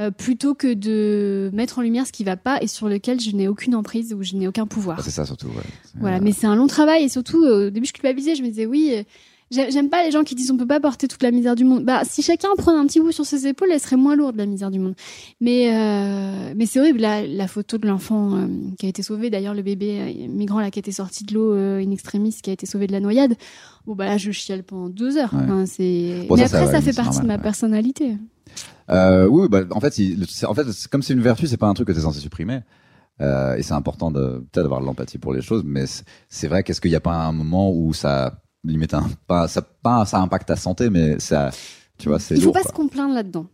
euh, plutôt que de mettre en lumière ce qui va pas et sur lequel je n'ai aucune emprise ou je n'ai aucun pouvoir. Ah, C'est ça surtout, ouais. Voilà, mais c'est un long travail et surtout au début je culpabilisais, je me disais oui, euh, j'aime pas les gens qui disent on peut pas porter toute la misère du monde. Bah si chacun prenait un petit bout sur ses épaules, elle serait moins lourde la misère du monde. Mais euh, mais c'est horrible la, la photo de l'enfant euh, qui a été sauvé d'ailleurs le bébé euh, migrant là qui a été sorti de l'eau euh, in extremis qui a été sauvé de la noyade. Bon bah là je chiale pendant deux heures. Ouais. Enfin, c'est Bon, mais ça, après ça fait partie de ma ouais. personnalité. Oui, bah, en fait, il- en fait, comme c'est une vertu, c'est pas un truc que tu es censé supprimer. Et c'est important de peut-être d'avoir de l'empathie pour les choses, mais c'est- c'est vrai qu'est-ce qu'il n'y a pas un moment où ça limite un pas ça pas ça impacte ta santé, mais ça tu vois c'est Il faut lourd. pas quoi. se complaindre là-dedans.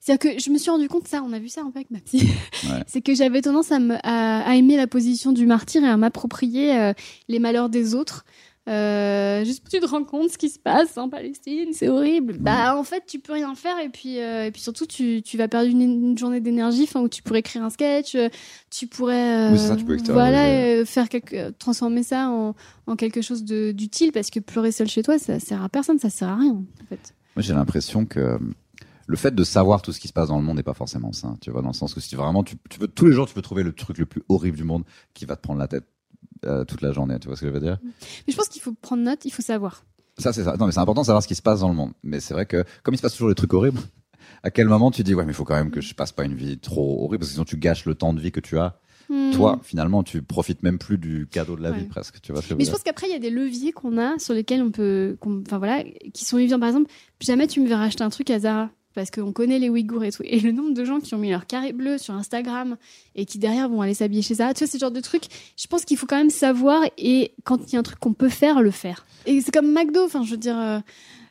C'est-à-dire que je me suis rendu compte, ça, on a vu ça un peu avec ma psy, Ouais. c'est que j'avais tendance à, me, à, à aimer la position du martyr et à m'approprier euh, les malheurs des autres. Euh, juste tu te rends compte ce qui se passe en Palestine, c'est horrible. Bah en fait tu peux rien faire et puis euh, et puis surtout tu, tu vas perdre une, une journée d'énergie, enfin où tu pourrais écrire un sketch, euh, tu pourrais euh, Oui, ça, tu peux voilà euh, faire quelque, transformer ça en, en quelque chose de d'utile parce que pleurer seul chez toi ça sert à personne, ça sert à rien en fait. Moi, j'ai l'impression que le fait de savoir tout ce qui se passe dans le monde n'est pas forcément sain, tu vois, dans le sens que si vraiment tu, tu peux tous les jours tu peux trouver le truc le plus horrible du monde qui va te prendre la tête euh, toute la journée, tu vois ce que je veux dire Mais je pense qu'il faut prendre note, il faut savoir. Ça, c'est ça. Non, mais c'est important de savoir ce qui se passe dans le monde. Mais c'est vrai que, comme il se passe toujours des trucs horribles, à quel moment tu dis, ouais, mais il faut quand même que je passe pas une vie trop horrible, parce que sinon tu gâches le temps de vie que tu as. Hmm. Toi, finalement, tu profites même plus du cadeau de la Ouais. vie, presque. Tu vois ce que Mais je pense qu'après, il y a des leviers qu'on a sur lesquels on peut. Enfin voilà, qui sont évidents. Par exemple, jamais tu me verras acheter un truc à Zara. Parce qu'on connaît les Ouïghours et tout. Et le nombre de gens qui ont mis leur carré bleu sur Instagram et qui derrière vont aller s'habiller chez ça, tu vois, ce genre de trucs, je pense qu'il faut quand même savoir et quand il y a un truc qu'on peut faire, le faire. Et c'est comme McDo, enfin, je veux dire. euh,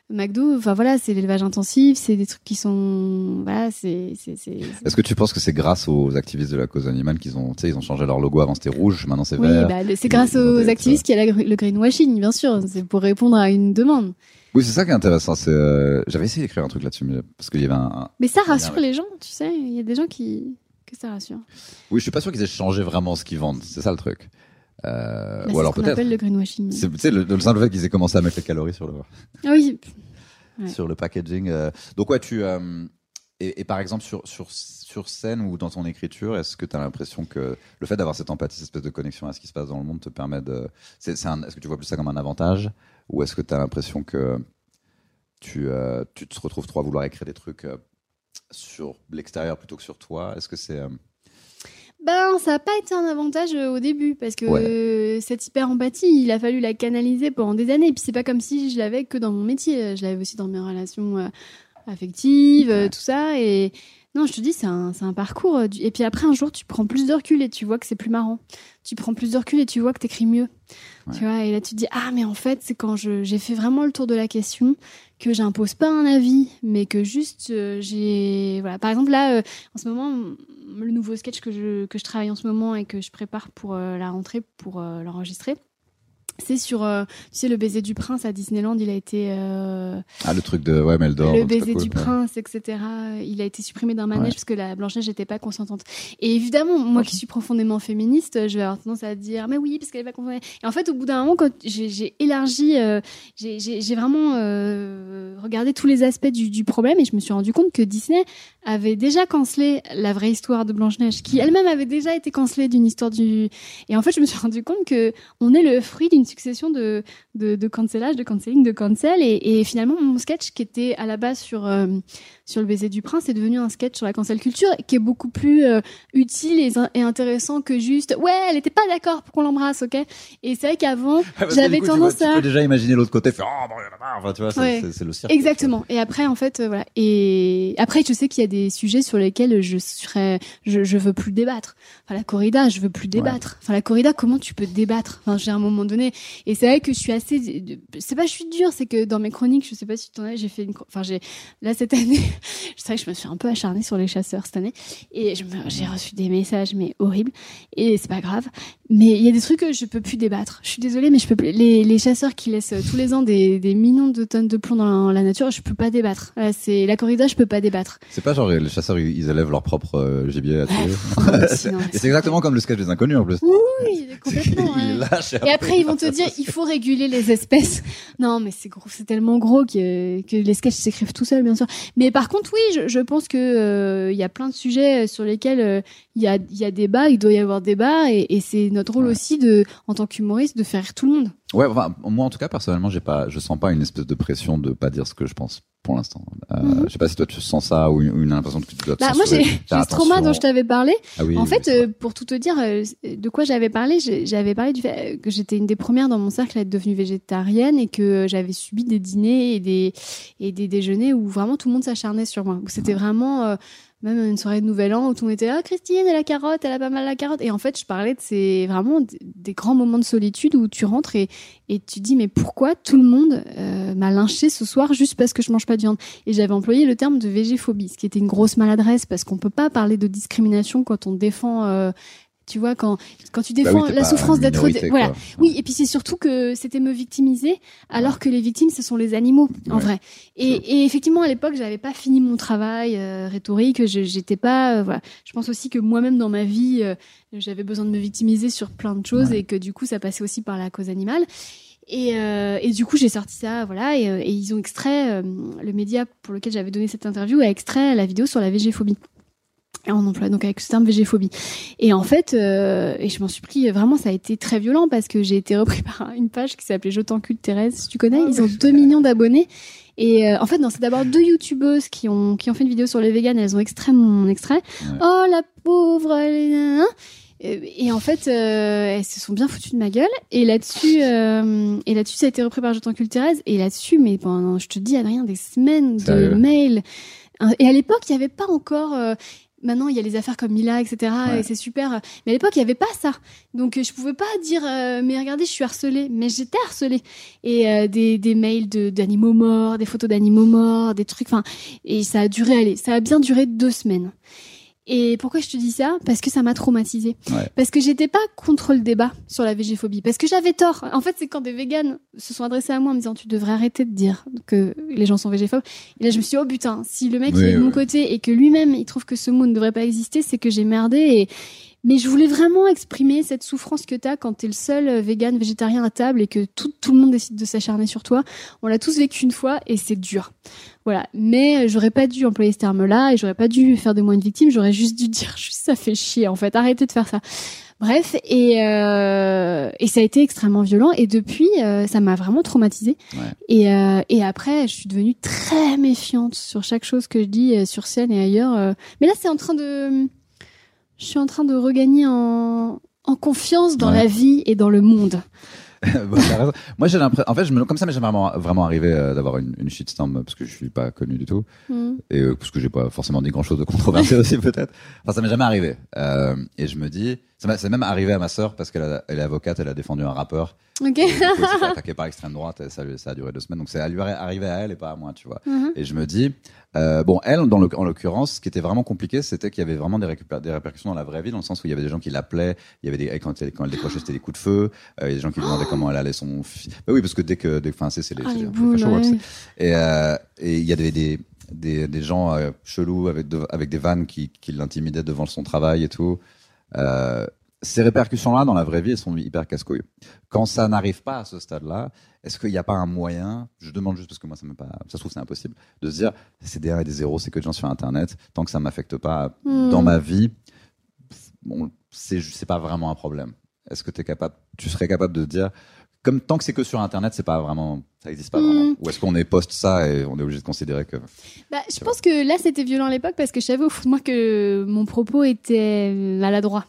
McDo, enfin voilà, c'est l'élevage intensif, c'est des trucs qui sont, voilà, c'est, c'est, c'est. Est-ce que tu penses que c'est grâce aux activistes de la cause animale qu'ils ont, ils ont changé leur logo avant c'était rouge, maintenant c'est Oui, vert. bah, c'est grâce aux activistes qu'il y a la- le greenwashing, bien sûr. C'est pour répondre à une demande. Oui, c'est ça qui est intéressant. C'est, euh, j'avais essayé d'écrire un truc là-dessus, mais parce qu'il y avait un, un- Mais ça rassure les gens, tu sais. Il y a des gens qui que ça rassure. Oui, je suis pas sûr qu'ils aient changé vraiment ce qu'ils vendent. C'est ça le truc. Euh, Bah, ou alors peut-être. appelle le greenwashing. C'est, tu sais, le, le simple fait qu'ils aient commencé à mettre les calories sur le, Ah oui. Ouais. sur le packaging. euh. Donc ouais, tu euh, et, et par exemple sur sur sur scène ou dans ton écriture, est-ce que tu as l'impression que le fait d'avoir cette empathie, cette espèce de connexion à ce qui se passe dans le monde te permet de est-ce que tu vois plus ça comme un avantage ou est-ce que tu as l'impression que tu euh, tu te retrouves trop à vouloir écrire des trucs euh, sur l'extérieur plutôt que sur toi? Est-ce que c'est euh, Ben, ça n'a pas été un avantage au début parce que Ouais. cette hyper empathie, il a fallu la canaliser pendant des années. Et puis c'est pas comme si je l'avais que dans mon métier. Je l'avais aussi dans mes relations affectives, tout ça. Et non, je te dis, c'est un, c'est un parcours. euh, Et puis après, un jour, tu prends plus de recul et tu vois que c'est plus marrant. Tu prends plus de recul et tu vois que t'écris mieux. Tu vois, et là, tu te dis, ah, mais en fait, c'est quand j'ai fait vraiment le tour de la question que j'impose pas un avis, mais que juste, euh, j'ai, voilà. Par exemple, là, euh, en ce moment, le nouveau sketch que je, que je travaille en ce moment et que je prépare pour euh, la rentrée, pour l'enregistrer, c'est sur, euh, tu sais, le baiser du prince à Disneyland, il a été, euh, ah le truc de ouais Meldor le baiser du ouais. prince, etc. Il a été supprimé d'un manège Ouais. parce que la Blanche-Neige n'était pas consentante. Et évidemment, moi qui suis profondément féministe, je vais avoir tendance à dire, mais oui, parce qu'elle est pas consentante. Et en fait, au bout d'un moment, quand j'ai élargi, euh, j'ai- vraiment regardé tous les aspects du, du problème et je me suis rendu compte que Disney avait déjà cancellé la vraie histoire de Blanche-Neige, qui elle-même avait déjà été cancellée d'une histoire du... Et en fait, je me suis rendu compte que on est le fruit d'une succession de, de, de cancellage, de cancelling, de cancel. Et, et finalement, mon sketch qui était à la base sur, euh, sur le baiser du prince est devenu un sketch sur la cancel culture qui est beaucoup plus euh, utile et, et intéressant que juste ouais, elle était pas d'accord pour qu'on l'embrasse, ok? Et c'est vrai qu'avant, que j'avais tu tendance vois- à. Tu peux déjà imaginer l'autre côté, faire oh bon. Enfin, tu vois, c'est, Ouais. le cirque. Exactement. Et après, en fait, euh, voilà. Et après, je sais qu'il y a des sujets sur lesquels je serais, je, je veux plus débattre. Enfin, la corrida, je veux plus débattre. Enfin, la corrida, comment tu peux débattre? Enfin, j'ai un moment donné. Et c'est vrai que je suis assez, c'est pas, je suis dure, c'est que dans mes chroniques, je sais pas si tu en as, j'ai fait une, enfin, j'ai, là, cette année, c'est vrai que je me suis un peu acharnée sur les chasseurs cette année. Et j'ai reçu des messages, mais horribles. Et c'est pas grave. Mais il y a des trucs que je peux plus débattre. Je suis désolée, mais je peux plus. Les, les chasseurs qui laissent euh, tous les ans des, des millions de tonnes de plomb dans la, la nature, je peux pas débattre. Là, c'est la corrida, je peux pas débattre. C'est pas genre les chasseurs ils élèvent leur propre euh, gibier à tuer. Et c'est exactement comme le sketch des inconnus en plus. Oui, complètement. Et après, ils vont te dire, il faut réguler les espèces. Non, mais c'est gros, c'est tellement gros que, que les sketchs s'écrivent tout seuls, bien sûr. Mais par contre, oui, je, je pense que euh, il y a plein de sujets sur lesquels euh, il y a, il y a débat, il doit y avoir débat, et, et c'est notre rôle Ouais. aussi de, en tant qu'humoriste, de faire rire tout le monde. Ouais, enfin, moi en tout cas personnellement, j'ai pas, je sens pas une espèce de pression de pas dire ce que je pense pour l'instant. Euh, Mhm. Je sais pas si toi tu sens ça ou une, ou une impression que tu dois te Bah, moi, j'ai ce trauma dont je t'avais parlé. Ah oui, en oui, fait, euh, pour tout te dire, euh, de quoi j'avais parlé, j'avais parlé du fait que j'étais une des premières dans mon cercle à être devenue végétarienne et que j'avais subi des dîners et des, et des déjeuners où vraiment tout le monde s'acharnait sur moi. Où c'était vraiment euh, même une soirée de Nouvel An où tout le monde était ah Christine, elle a la carotte, elle a pas mal la carotte. Et en fait, je parlais de ces vraiment des grands moments de solitude où tu rentres et, et tu dis mais pourquoi tout le monde euh, m'a lynché ce soir juste parce que je mange pas de viande? Et j'avais employé le terme de végéphobie, ce qui était une grosse maladresse parce qu'on peut pas parler de discrimination quand on défend, euh, tu vois, quand quand tu Bah oui, défends la souffrance d'être, voilà. quoi. Oui, et puis c'est surtout que c'était me victimiser, alors que les victimes ce sont les animaux, en vrai. Et, et effectivement, à l'époque, j'avais pas fini mon travail euh, rhétorique. je- J'étais pas, euh, voilà. Je pense aussi que moi-même dans ma vie, euh, j'avais besoin de me victimiser sur plein de choses Ouais. et que du coup, ça passait aussi par la cause animale. Et, euh, et du coup, j'ai sorti ça, voilà, et, et ils ont extrait, euh, le média pour lequel j'avais donné cette interview a extrait la vidéo sur la végéphobie. Et on emploie donc avec ce terme végéphobie. Et en fait, euh, et je m'en suis pris, vraiment, ça a été très violent parce que j'ai été repris par une page qui s'appelait Je t'encule Thérèse, si tu connais, ils ont 2 millions d'abonnés. Et euh, en fait, non, c'est d'abord deux youtubeuses qui ont, qui ont fait une vidéo sur les véganes, elles ont extrait mon extrait. Ouais. Oh, la pauvre, elle est... Euh, Et en fait, euh, elles se sont bien foutues de ma gueule. Et là-dessus, euh, et là-dessus, ça a été repris par Jonathan Culterez. Et là-dessus, mais pendant, je te dis, Adrien, des semaines de Sérieux? mails. Et à l'époque, il n'y avait pas encore. euh, Maintenant, il y a les affaires comme Mila, etc. Ouais. Et c'est super. Mais à l'époque, il n'y avait pas ça. Donc, euh, je pouvais pas dire, euh, mais regardez, je suis harcelée. Mais j'étais harcelée. Et euh, des, des mails de d'animaux morts, des photos d'animaux morts, des trucs. Enfin, et ça a duré, allez, ça a bien duré deux semaines. Et pourquoi je te dis ça? Parce que ça m'a traumatisée. Ouais. Parce que j'étais pas contre le débat sur la végéphobie. Parce que j'avais tort. En fait, c'est quand des véganes se sont adressés à moi en me disant tu devrais arrêter de dire que les gens sont végéphobes. Et là, je me suis dit, oh putain, si le mec Oui, est de oui. mon côté et que lui-même il trouve que ce mot ne devrait pas exister, c'est que j'ai merdé. Et... Mais je voulais vraiment exprimer cette souffrance que t'as quand t'es le seul euh, vegan, végétarien à table et que tout, tout le monde décide de s'acharner sur toi. On l'a tous vécu une fois et c'est dur. Voilà. Mais euh, j'aurais pas dû employer ce terme-là et j'aurais pas dû faire de moi une victime. J'aurais juste dû dire, juste ça fait chier en fait. Arrêtez de faire ça. Bref, et, euh, et ça a été extrêmement violent. Et depuis, euh, ça m'a vraiment traumatisée. Ouais. Et, euh, et après, je suis devenue très méfiante sur chaque chose que je dis sur scène et ailleurs. Mais là, c'est en train de, je suis en train de regagner en, en confiance dans Ouais. la vie et dans le monde. Bon. Moi, j'ai l'impression. En fait, je me... comme ça, mais j'ai vraiment, vraiment arrivé euh, d'avoir une, une shitstorm parce que je suis pas connu du tout Mm. et euh, parce que j'ai pas forcément dit grand chose de controversé aussi peut-être. Enfin, ça m'est jamais arrivé. Euh, et je me dis, c'est même arrivé à ma sœur parce qu'elle est avocate, elle a défendu un rappeur. Ok. Et du coup, elle s'est fait attaquer par extrême droite et ça, a duré deux semaines. Donc, c'est arrivé à elle et pas à moi, tu vois. Mhm. Et je me dis, euh, bon, elle, dans le, en l'occurrence, ce qui était vraiment compliqué, c'était qu'il y avait vraiment des, répercussions dans la vraie vie, dans le sens où il y avait des gens qui l'appelaient, il y avait des, quand elle, quand elle décrochait, c'était des coups de feu, euh, il y a des gens qui lui demandaient comment elle allait son fils. Bah oui, parce que dès que, enfin, c'est, les, Ah, les facho, ouais, euh, et il y avait des, des, des gens chelous avec, de- avec des vannes qui, qui l'intimidaient devant son travail et tout. Euh, ces répercussions-là, dans la vraie vie, elles sont hyper casse-couilles. Quand ça n'arrive pas à ce stade-là, est-ce qu'il n'y a pas un moyen, je demande juste parce que moi, ça me pas, ça se trouve, c'est impossible, de se dire, c'est des 1 et des 0, c'est que des gens sur Internet, tant que ça m'affecte pas Hmm. dans ma vie, bon, c'est, pas vraiment un problème. Est-ce que es capable, tu serais capable de dire, comme tant que c'est que sur Internet, c'est pas vraiment, ça existe pas vraiment. Ou est-ce qu'on est post ça et on est obligé de considérer que, Bah, je pense que là, c'était violent à l'époque parce que je savais au fond de moi que mon propos était maladroit.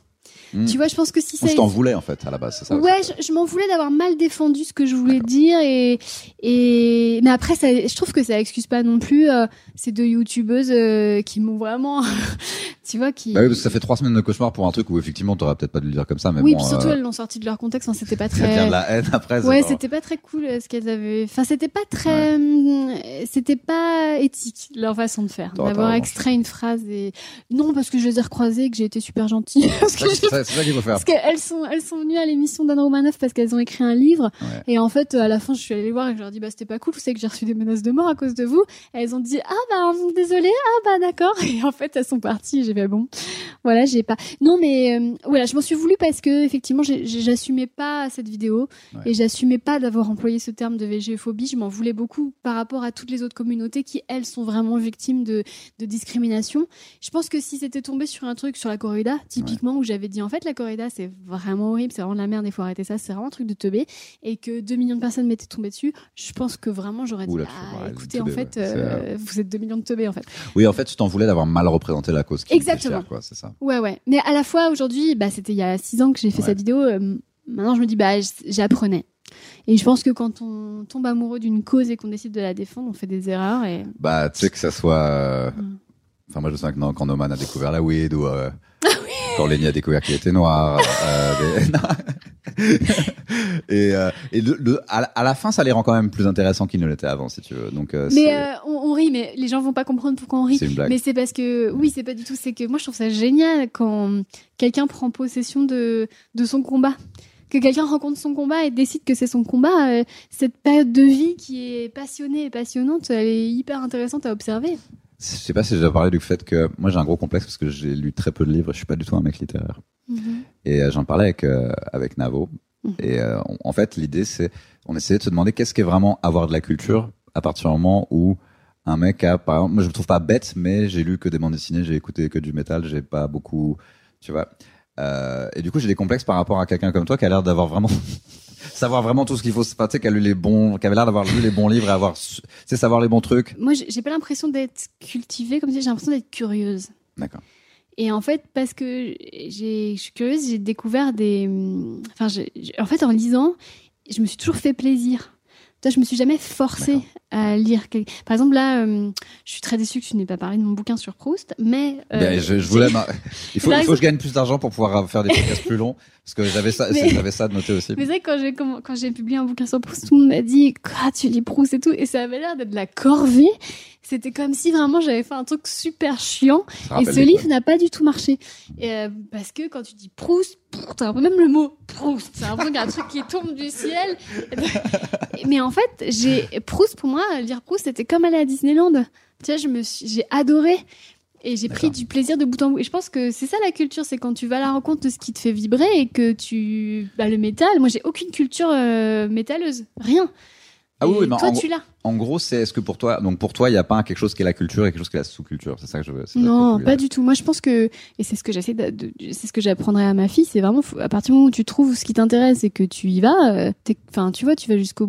Hmm. Tu vois, je pense que si ça. je t'en voulais en fait à la base, c'est ça. Ouais, je m'en voulais d'avoir mal défendu ce que je voulais dire et et mais après ça, je trouve que ça excuse pas non plus euh, ces deux youtubeuses euh, qui m'ont vraiment, tu vois, qui. Bah oui, parce que ça fait trois semaines de cauchemar pour un truc où effectivement t'aurais peut-être pas dû le dire comme ça, mais oui, bon, puis surtout euh, elles l'ont sorti de leur contexte. Enfin, c'était pas très. de la haine après. Ouais, c'était pas très cool euh, ce qu'elles avaient. Enfin, c'était pas très. hum, C'était pas éthique leur façon de faire, d'avoir extrait une phrase et non parce que je les ai recroisées que j'ai été super gentille. parce C'est que ça, c'est qu'il faut faire. parce qu'elles sont, elles sont venues à l'émission d'Anne Romanoff parce qu'elles ont écrit un livre. Ouais. Et en fait, à la fin, je suis allée les voir et je leur dis, bah, c'était pas cool. Vous savez que j'ai reçu des menaces de mort à cause de vous. Et elles ont dit, ah, bah, désolé, ah, bah, d'accord. Et en fait, elles sont parties. Bon, voilà, j'ai pas. Non, mais, euh, voilà, je m'en suis voulu parce que, effectivement, j'assumais pas cette vidéo Ouais. et j'assumais pas d'avoir employé ce terme de végéphobie. Je m'en voulais beaucoup par rapport à toutes les autres communautés qui, elles, sont vraiment victimes de, de discrimination. Je pense que si c'était tombé sur un truc sur la corrida, typiquement, où j'avais dit en fait la corrida c'est vraiment horrible, c'est vraiment de la merde, il faut arrêter ça, c'est vraiment un truc de teubé, et que 2 millions de personnes m'étaient tombées dessus, je pense que vraiment j'aurais dit, ah, écoutez, teubé, en fait, ouais. Euh, vous êtes 2 millions de teubés en fait. Oui, en fait, tu t'en voulais d'avoir mal représenté la cause. Qui Exactement. quoi, c'est ça. Ouais, ouais. Mais à la fois aujourd'hui, bah, c'était il y a 6 ans que j'ai fait Ouais. cette vidéo, euh, maintenant je me dis, bah, j'apprenais. Et je pense que quand on tombe amoureux d'une cause et qu'on décide de la défendre, on fait des erreurs et. Bah, tu sais que ça soit. euh. Enfin, moi, je sais que non, quand Noman a découvert la weed ou euh, Ah quand Lenny a découvert qu'il était noir. euh, des- et euh, et le, le- à, la- fin, ça les rend quand même plus intéressants qu'ils ne l'étaient avant, si tu veux. Donc, euh, Mais euh, on, on rit, mais les gens vont pas comprendre pourquoi on rit. c'est une blague. Mais c'est parce que, oui, c'est pas du tout. C'est que moi, je trouve ça génial quand quelqu'un prend possession de, de son combat. Que quelqu'un rencontre son combat et décide que c'est son combat. euh, cette période de vie qui est passionnée et passionnante, elle est hyper intéressante à observer. Je sais pas si j'ai déjà parlé du fait que moi j'ai un gros complexe parce que j'ai lu très peu de livres. Je suis pas du tout un mec littéraire. Et euh, j'en parlais avec euh, avec Navo. Mhm. Et euh, on- en fait, l'idée c'est, on essayait de se demander qu'est-ce qu'est vraiment avoir de la culture à partir du moment où un mec a, par exemple, moi je me trouve pas bête, mais j'ai lu que des bandes dessinées, j'ai écouté que du métal, j'ai pas beaucoup, tu vois. Euh, et du coup, j'ai des complexes par rapport à quelqu'un comme toi qui a l'air d'avoir vraiment savoir vraiment tout ce qu'il faut, tu sais, qui a lu les bons, qui avait l'air d'avoir lu les bons livres et avoir, tu sais, savoir les bons trucs. Moi, j'ai pas l'impression d'être cultivée, comme si j'ai l'impression d'être curieuse. D'accord. Et en fait, parce que j'ai, je suis curieuse, j'ai découvert des. Enfin, en fait, en lisant, je me suis toujours fait plaisir. Toi, je me suis jamais forcée à lire. Par exemple, là, euh, je suis très déçue que tu n'aies pas parlé de mon bouquin sur Proust, mais. euh, Ben, je, je voulais, ma- il faut, Par il faut que je gagne plus d'argent pour pouvoir faire des podcasts plus longs, parce que j'avais ça, Mais- j'avais ça de noté aussi. Mais c'est vrai que quand j'ai quand j'ai publié un bouquin sur Proust, tout le monde m'a dit quoi tu lis Proust et tout et ça avait l'air d'être de la corvée. C'était comme si vraiment j'avais fait un truc super chiant et ce livre n'a pas du tout marché. Et, euh, parce que quand tu dis Proust, Proust, t'as un peu- même le mot Proust, c'est un truc qui tombe du ciel. Mais en fait, j'ai Proust pour moi, lire Proust c'était comme aller à Disneyland. Tu vois, je me suis- j'ai adoré. Et j'ai pris du plaisir de bout en bout. Et je pense que c'est ça la culture, c'est quand tu vas à la rencontre de ce qui te fait vibrer et que tu. Bah, le métal, moi j'ai aucune culture euh, métalleuse. Rien. Ah oui, mais toi, en, tu l'as. en gros, c'est est-ce que pour toi, donc pour toi, il n'y a pas quelque chose qui est la culture et quelque chose qui est la sous-culture? C'est ça que je veux. Non, pas du tout. Moi, je pense que, et c'est ce que j'essaie de, de- c'est ce que j'apprendrai à ma fille, c'est vraiment, à partir du moment où tu trouves ce qui t'intéresse et que tu y vas, euh, enfin, tu vois, tu vas jusqu'au,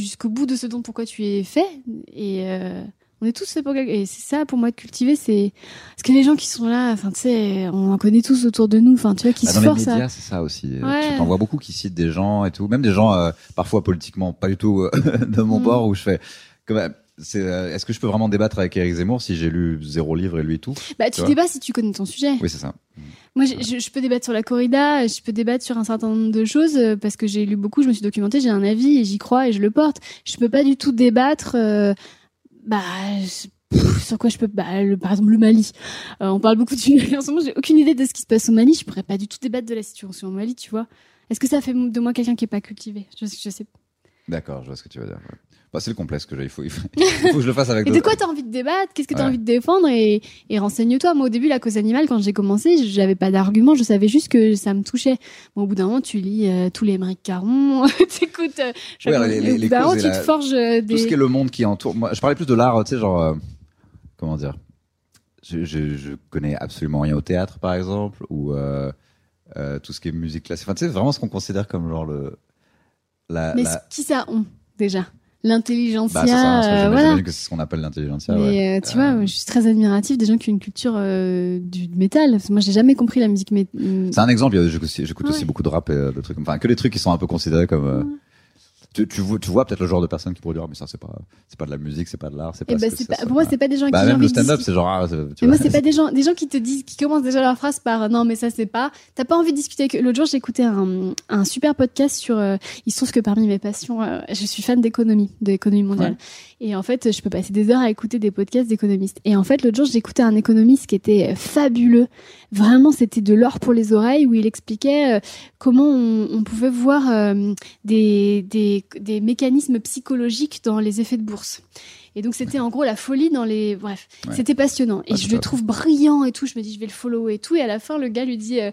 jusqu'au bout de ce dont pourquoi tu es fait. Et, euh, on est tous faits pour quelque Et c'est ça, pour moi, de cultiver, c'est, parce que les gens qui sont là, enfin, tu sais, on en connaît tous autour de nous, enfin, tu vois, qui Bah, se dans les forcent à, c'est ça aussi. Euh, Ouais. Tu t'en vois beaucoup qui citent des gens et tout, même des gens euh, parfois politiquement pas du tout de mon Mm. bord où je fais. quand même, euh, Est-ce que je peux vraiment débattre avec Eric Zemmour si j'ai lu zéro livre et lui tout bah, tu débats si tu connais ton sujet. Oui, c'est ça. Moi, je, je peux débattre sur la corrida, je peux débattre sur un certain nombre de choses euh, parce que j'ai lu beaucoup, je me suis documentée, j'ai un avis et j'y crois et je le porte. Je peux pas du tout débattre. euh, bah, je- pff, sur quoi je peux bah, le- par exemple le Mali. Euh, on parle beaucoup du Mali en ce moment, j'ai aucune idée de ce qui se passe au Mali. Je pourrais pas du tout débattre de la situation au Mali, tu vois. Est-ce que ça fait de moi quelqu'un qui est pas cultivé? Je, je sais. D'accord, je vois ce que tu veux dire. Bah, c'est le complexe que j'ai. Il faut, il faut, il faut que je le fasse avec Et de quoi t'as envie de débattre? Qu'est-ce que t'as Ouais. envie de défendre? Et, et renseigne-toi. Moi, au début, la cause animale, quand j'ai commencé, j'avais pas d'argument. Je savais juste que ça me touchait. Bon, au bout d'un moment, tu lis euh, tous les Émeric Caron, t'écoutes. Euh, Ouais, les- les- moment, tu te forges euh, tout des. ce qui est le monde qui entoure. Moi, je parlais plus de l'art, tu sais, genre, euh, comment dire? Je, je, je connais absolument rien au théâtre, par exemple, ou tout ce qui est musique classique. Enfin, tu sais, vraiment ce qu'on considère comme genre le. La, Mais la- qui ça ont déjà L'intelligentsia. Bah, euh, voilà. que c'est ce qu'on appelle l'intelligentsia. Ouais. euh, tu vois, je suis très admirative des gens qui ont une culture euh, du métal. Parce que moi, j'ai jamais compris la musique C'est un exemple. J'écoute aussi, j'écoute aussi Ouais. beaucoup de rap et euh, de trucs. Enfin, que des trucs qui sont un peu considérés comme. euh, tu, tu vois, tu vois peut-être le genre de personne qui pourrait dire, Ah, mais ça, c'est pas, c'est pas de la musique, c'est pas de l'art, c'est pas. Ce bah, pas, ça, pour moi, c'est pas des gens Bah, qui même le stand-up, c'est genre. ah, Mais moi, vois. c'est pas des gens, des gens qui te disent, qui commencent déjà leur phrase par non, mais ça c'est pas. T'as pas envie de discuter avec. L'autre jour, j'ai écouté un, un super podcast sur. euh, il se trouve que parmi mes passions, euh, je suis fan d'économie, de l'économie mondiale. Et en fait, je peux passer des heures à écouter des podcasts d'économistes. Et en fait, l'autre jour, j'ai écouté un économiste qui était fabuleux. Vraiment, c'était de l'or pour les oreilles, où il expliquait euh, comment on, on pouvait voir euh, des, des, des mécanismes psychologiques dans les effets de bourse. Et donc, c'était en gros la folie dans les. Bref, Ouais. c'était passionnant. Et Ah, je le trouve brillant et tout. Je me dis, je vais le follow et tout. Et à la fin, le gars lui dit. euh,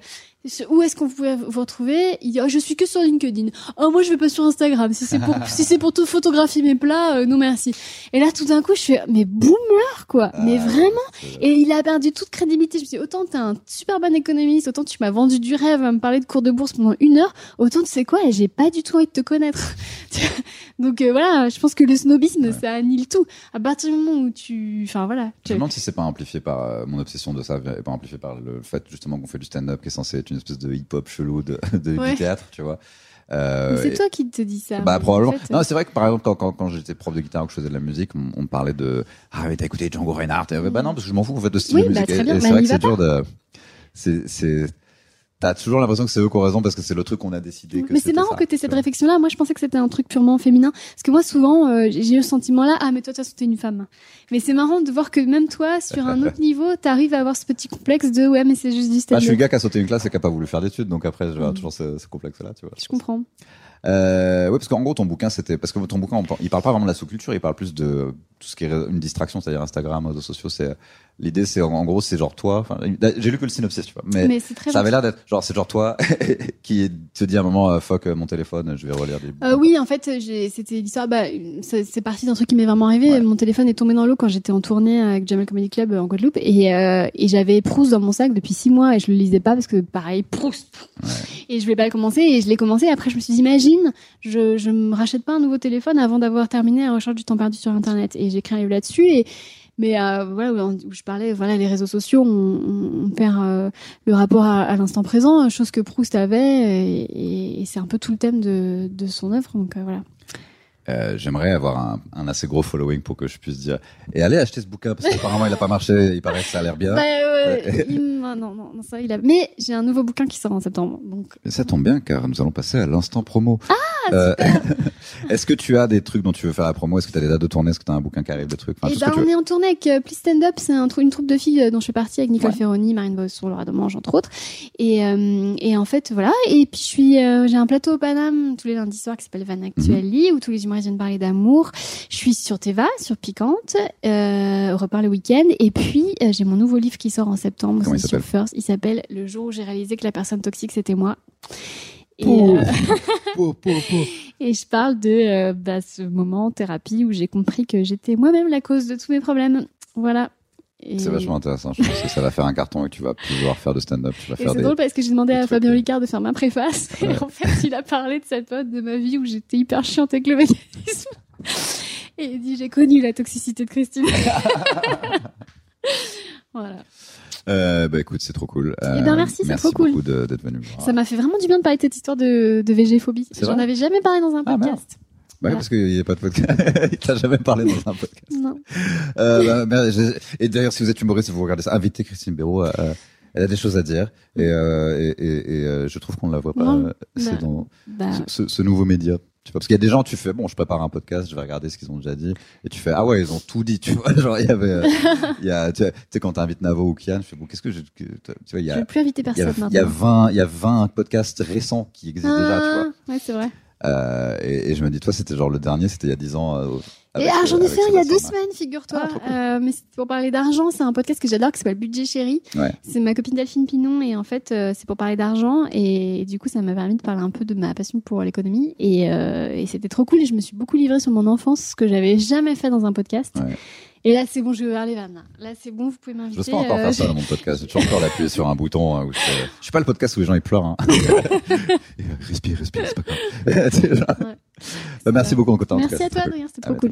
où est-ce qu'on pouvait vous retrouver Il dit, oh, je suis que sur LinkedIn. Oh, moi, je vais pas sur Instagram. Si c'est pour, si c'est pour te photographier mes plats, euh, non merci. Et là, tout d'un coup, je fais, mais boomer, quoi. mais Ah, vraiment. c'est- Et il a perdu toute crédibilité. Je me dit, autant t'es un super bon économiste, autant tu m'as vendu du rêve à me parler de cours de bourse pendant une heure, autant tu sais quoi, et j'ai pas du tout envie de te connaître. Donc euh, voilà, je pense que le snobisme, ça annule tout. À partir du moment où tu, enfin voilà. Je me demande si c'est pas amplifié par euh, mon obsession de ça, et pas amplifié par le fait justement qu'on fait du stand-up qui est censé être une espèce de hip-hop chelou de, de- Ouais. du théâtre, tu vois. Euh, c'est et- toi qui te dis ça. Bah En probablement. fait, Non, c'est vrai que par exemple quand, quand, quand j'étais prof de guitare ou que je faisais de la musique, on, me parlait de ah mais t'as écouté Django Reinhardt. Et, bah non parce que je m'en fous en fait de style Oui, de bah, musique. très Et- bien. et c'est vrai que c'est dur de. C'est c'est. T'as toujours l'impression que c'est eux qui ont raison parce que c'est le truc qu'on a décidé. que mais c'est marrant ça, que tu aies tu cette réflexion-là. Moi, je pensais que c'était un truc purement féminin. Parce que moi, souvent, euh, j'ai eu ce sentiment-là. Ah, mais toi, de toute façon, t'es une femme. Mais c'est marrant de voir que même toi, sur un autre niveau, t'arrives à avoir ce petit complexe de ouais, mais c'est juste du Bah, je suis le gars qui a sauté une classe et qui a pas voulu faire d'études, donc après je vais avoir Mm. toujours ce, ce complexe-là, tu vois. Je comprends. Euh, ouais, parce qu'en gros, ton bouquin, c'était parce que ton bouquin, il parle pas vraiment de la sous-culture, il parle plus de tout ce qui est une distraction, c'est-à-dire Instagram, réseaux sociaux. C'est l'idée, c'est en, en gros, c'est genre toi. J'ai lu que le synopsis, tu vois, mais, Mais c'est très ça avait l'air d'être genre c'est genre toi qui te dit à un moment euh, fuck euh, mon téléphone, je vais relire des. Euh, oui, en fait, c'était l'histoire. Bah, c'est parti d'un truc qui m'est vraiment arrivé. Ouais. Mon téléphone est tombé dans l'eau quand j'étais en tournée avec Jamel Comedy Club euh, en Guadeloupe, et, euh, et j'avais Proust dans mon sac depuis six mois et je le lisais pas parce que pareil Proust. Et je voulais pas le commencer et je l'ai commencé. Après, je me suis dit, imagine, je je me rachète pas un nouveau téléphone avant d'avoir terminé la recherche du temps perdu sur Internet. Et j'ai écrit un livre là-dessus et Mais euh, voilà, où, je parlais, voilà, les réseaux sociaux, on, perd euh, le rapport à, l'instant présent, chose que Proust avait, et, et c'est un peu tout le thème de, de son œuvre. Donc euh, voilà. Euh, J'aimerais avoir un, un assez gros following pour que je puisse dire et allez acheter ce bouquin parce qu'apparemment il a pas marché. Il paraît que ça a l'air bien. Bah, euh, il- non, non, non, ça, il a. Mais j'ai un nouveau bouquin qui sort en septembre, donc. Ça tombe bien car nous allons passer à l'instant promo. Ah, Est-ce que tu as des trucs dont tu veux faire la promo? Est-ce que tu as des dates de tournée? Est-ce que tu as un bouquin qui arrive, des trucs? Enfin, et tout ce ben, on est en tournée avec euh, Please Stand Up, c'est un une troupe de filles euh, dont je fais partie avec Nicole Ouais. Ferroni, Marine Bausson, Laura Domange, entre autres. Et, euh, et en fait, voilà. Et puis, je suis, euh, j'ai un plateau au Paname tous les lundis soirs qui s'appelle Van Actually, où tous les humoristes viennent parler d'amour. Je suis sur Teva, sur Piquante, euh, repart le week-end. Et puis, euh, j'ai mon nouveau livre qui sort en septembre Comment il sur First. Il s'appelle Le jour où j'ai réalisé que la personne toxique, c'était moi. Et, euh, et je parle de euh, bah, ce moment en thérapie où j'ai compris que j'étais moi-même la cause de tous mes problèmes. Voilà. Et, C'est vachement intéressant. Je pense que ça va faire un carton et que tu vas pouvoir faire de stand-up. Et c'est des. drôle parce que j'ai demandé à Fabien euh. Ricard de faire ma préface. Ouais. Et en fait, il a parlé de cette période de ma vie où j'étais hyper chiante avec le véganisme. Et il dit J'ai connu la toxicité de Christine. voilà. Euh, bah écoute, c'est trop cool. Eh ben, merci, c'est trop cool. d'être venu. Ça m'a fait vraiment du bien de parler de cette histoire de, de J'en avais jamais parlé dans un Ah, Ouais, Voilà. parce qu'il n'y a pas de podcast. Il t'a jamais parlé dans un podcast. non. Euh, bah, et d'ailleurs, si vous êtes humoriste vous regardez ça, invitez Christine Béraud. euh, elle a des choses à dire et, euh, et, et, et, euh, je trouve qu'on ne la voit pas. C'est bah, dans Bah, ce, ce nouveau média. Tu vois, parce qu'il y a des gens, tu fais bon, je prépare un podcast, je vais regarder ce qu'ils ont déjà dit, et tu fais ah ouais, ils ont tout dit. Tu vois, genre il y avait, euh, y a, tu sais, quand t'invites Navo ou Kian, je fais bon, qu'est-ce que je, que- tu vois, il y je a, vais plus inviter il y a, personne il y a maintenant. 20, il y a 20 podcasts récents qui existent déjà, tu vois. Ah, ouais, c'est vrai. Euh, et, et je me dis, toi, c'était genre le dernier, c'était il y a 10 ans. euh, Et ah, j'en ai fait un il y a deux semaines, figure-toi. Ah, cool. Euh, mais c'est pour parler d'argent. C'est un podcast que j'adore qui s'appelle Budget Chéri. Ouais. C'est ma copine Delphine Pinon et en fait, euh, c'est pour parler d'argent. Et, du coup, ça m'a permis de parler un peu de ma passion pour l'économie. Et, euh, et c'était trop cool. Et je me suis beaucoup livrée sur mon enfance, ce que j'avais jamais fait dans un podcast. Ouais. Et là, c'est bon, je vais ouvrir les vannes. Là, Là, c'est bon, vous pouvez m'inviter. J'ose pas encore euh, faire ça dans mon podcast. J'ai toujours peur d'appuyer sur un bouton. hein, où je, je suis pas le podcast où les gens ils pleurent. Hein. Respire, respire, c'est pas grave. Ouais. Bah, merci beaucoup encore. en tout Merci cas, à toi, Adrien, c'était trop cool.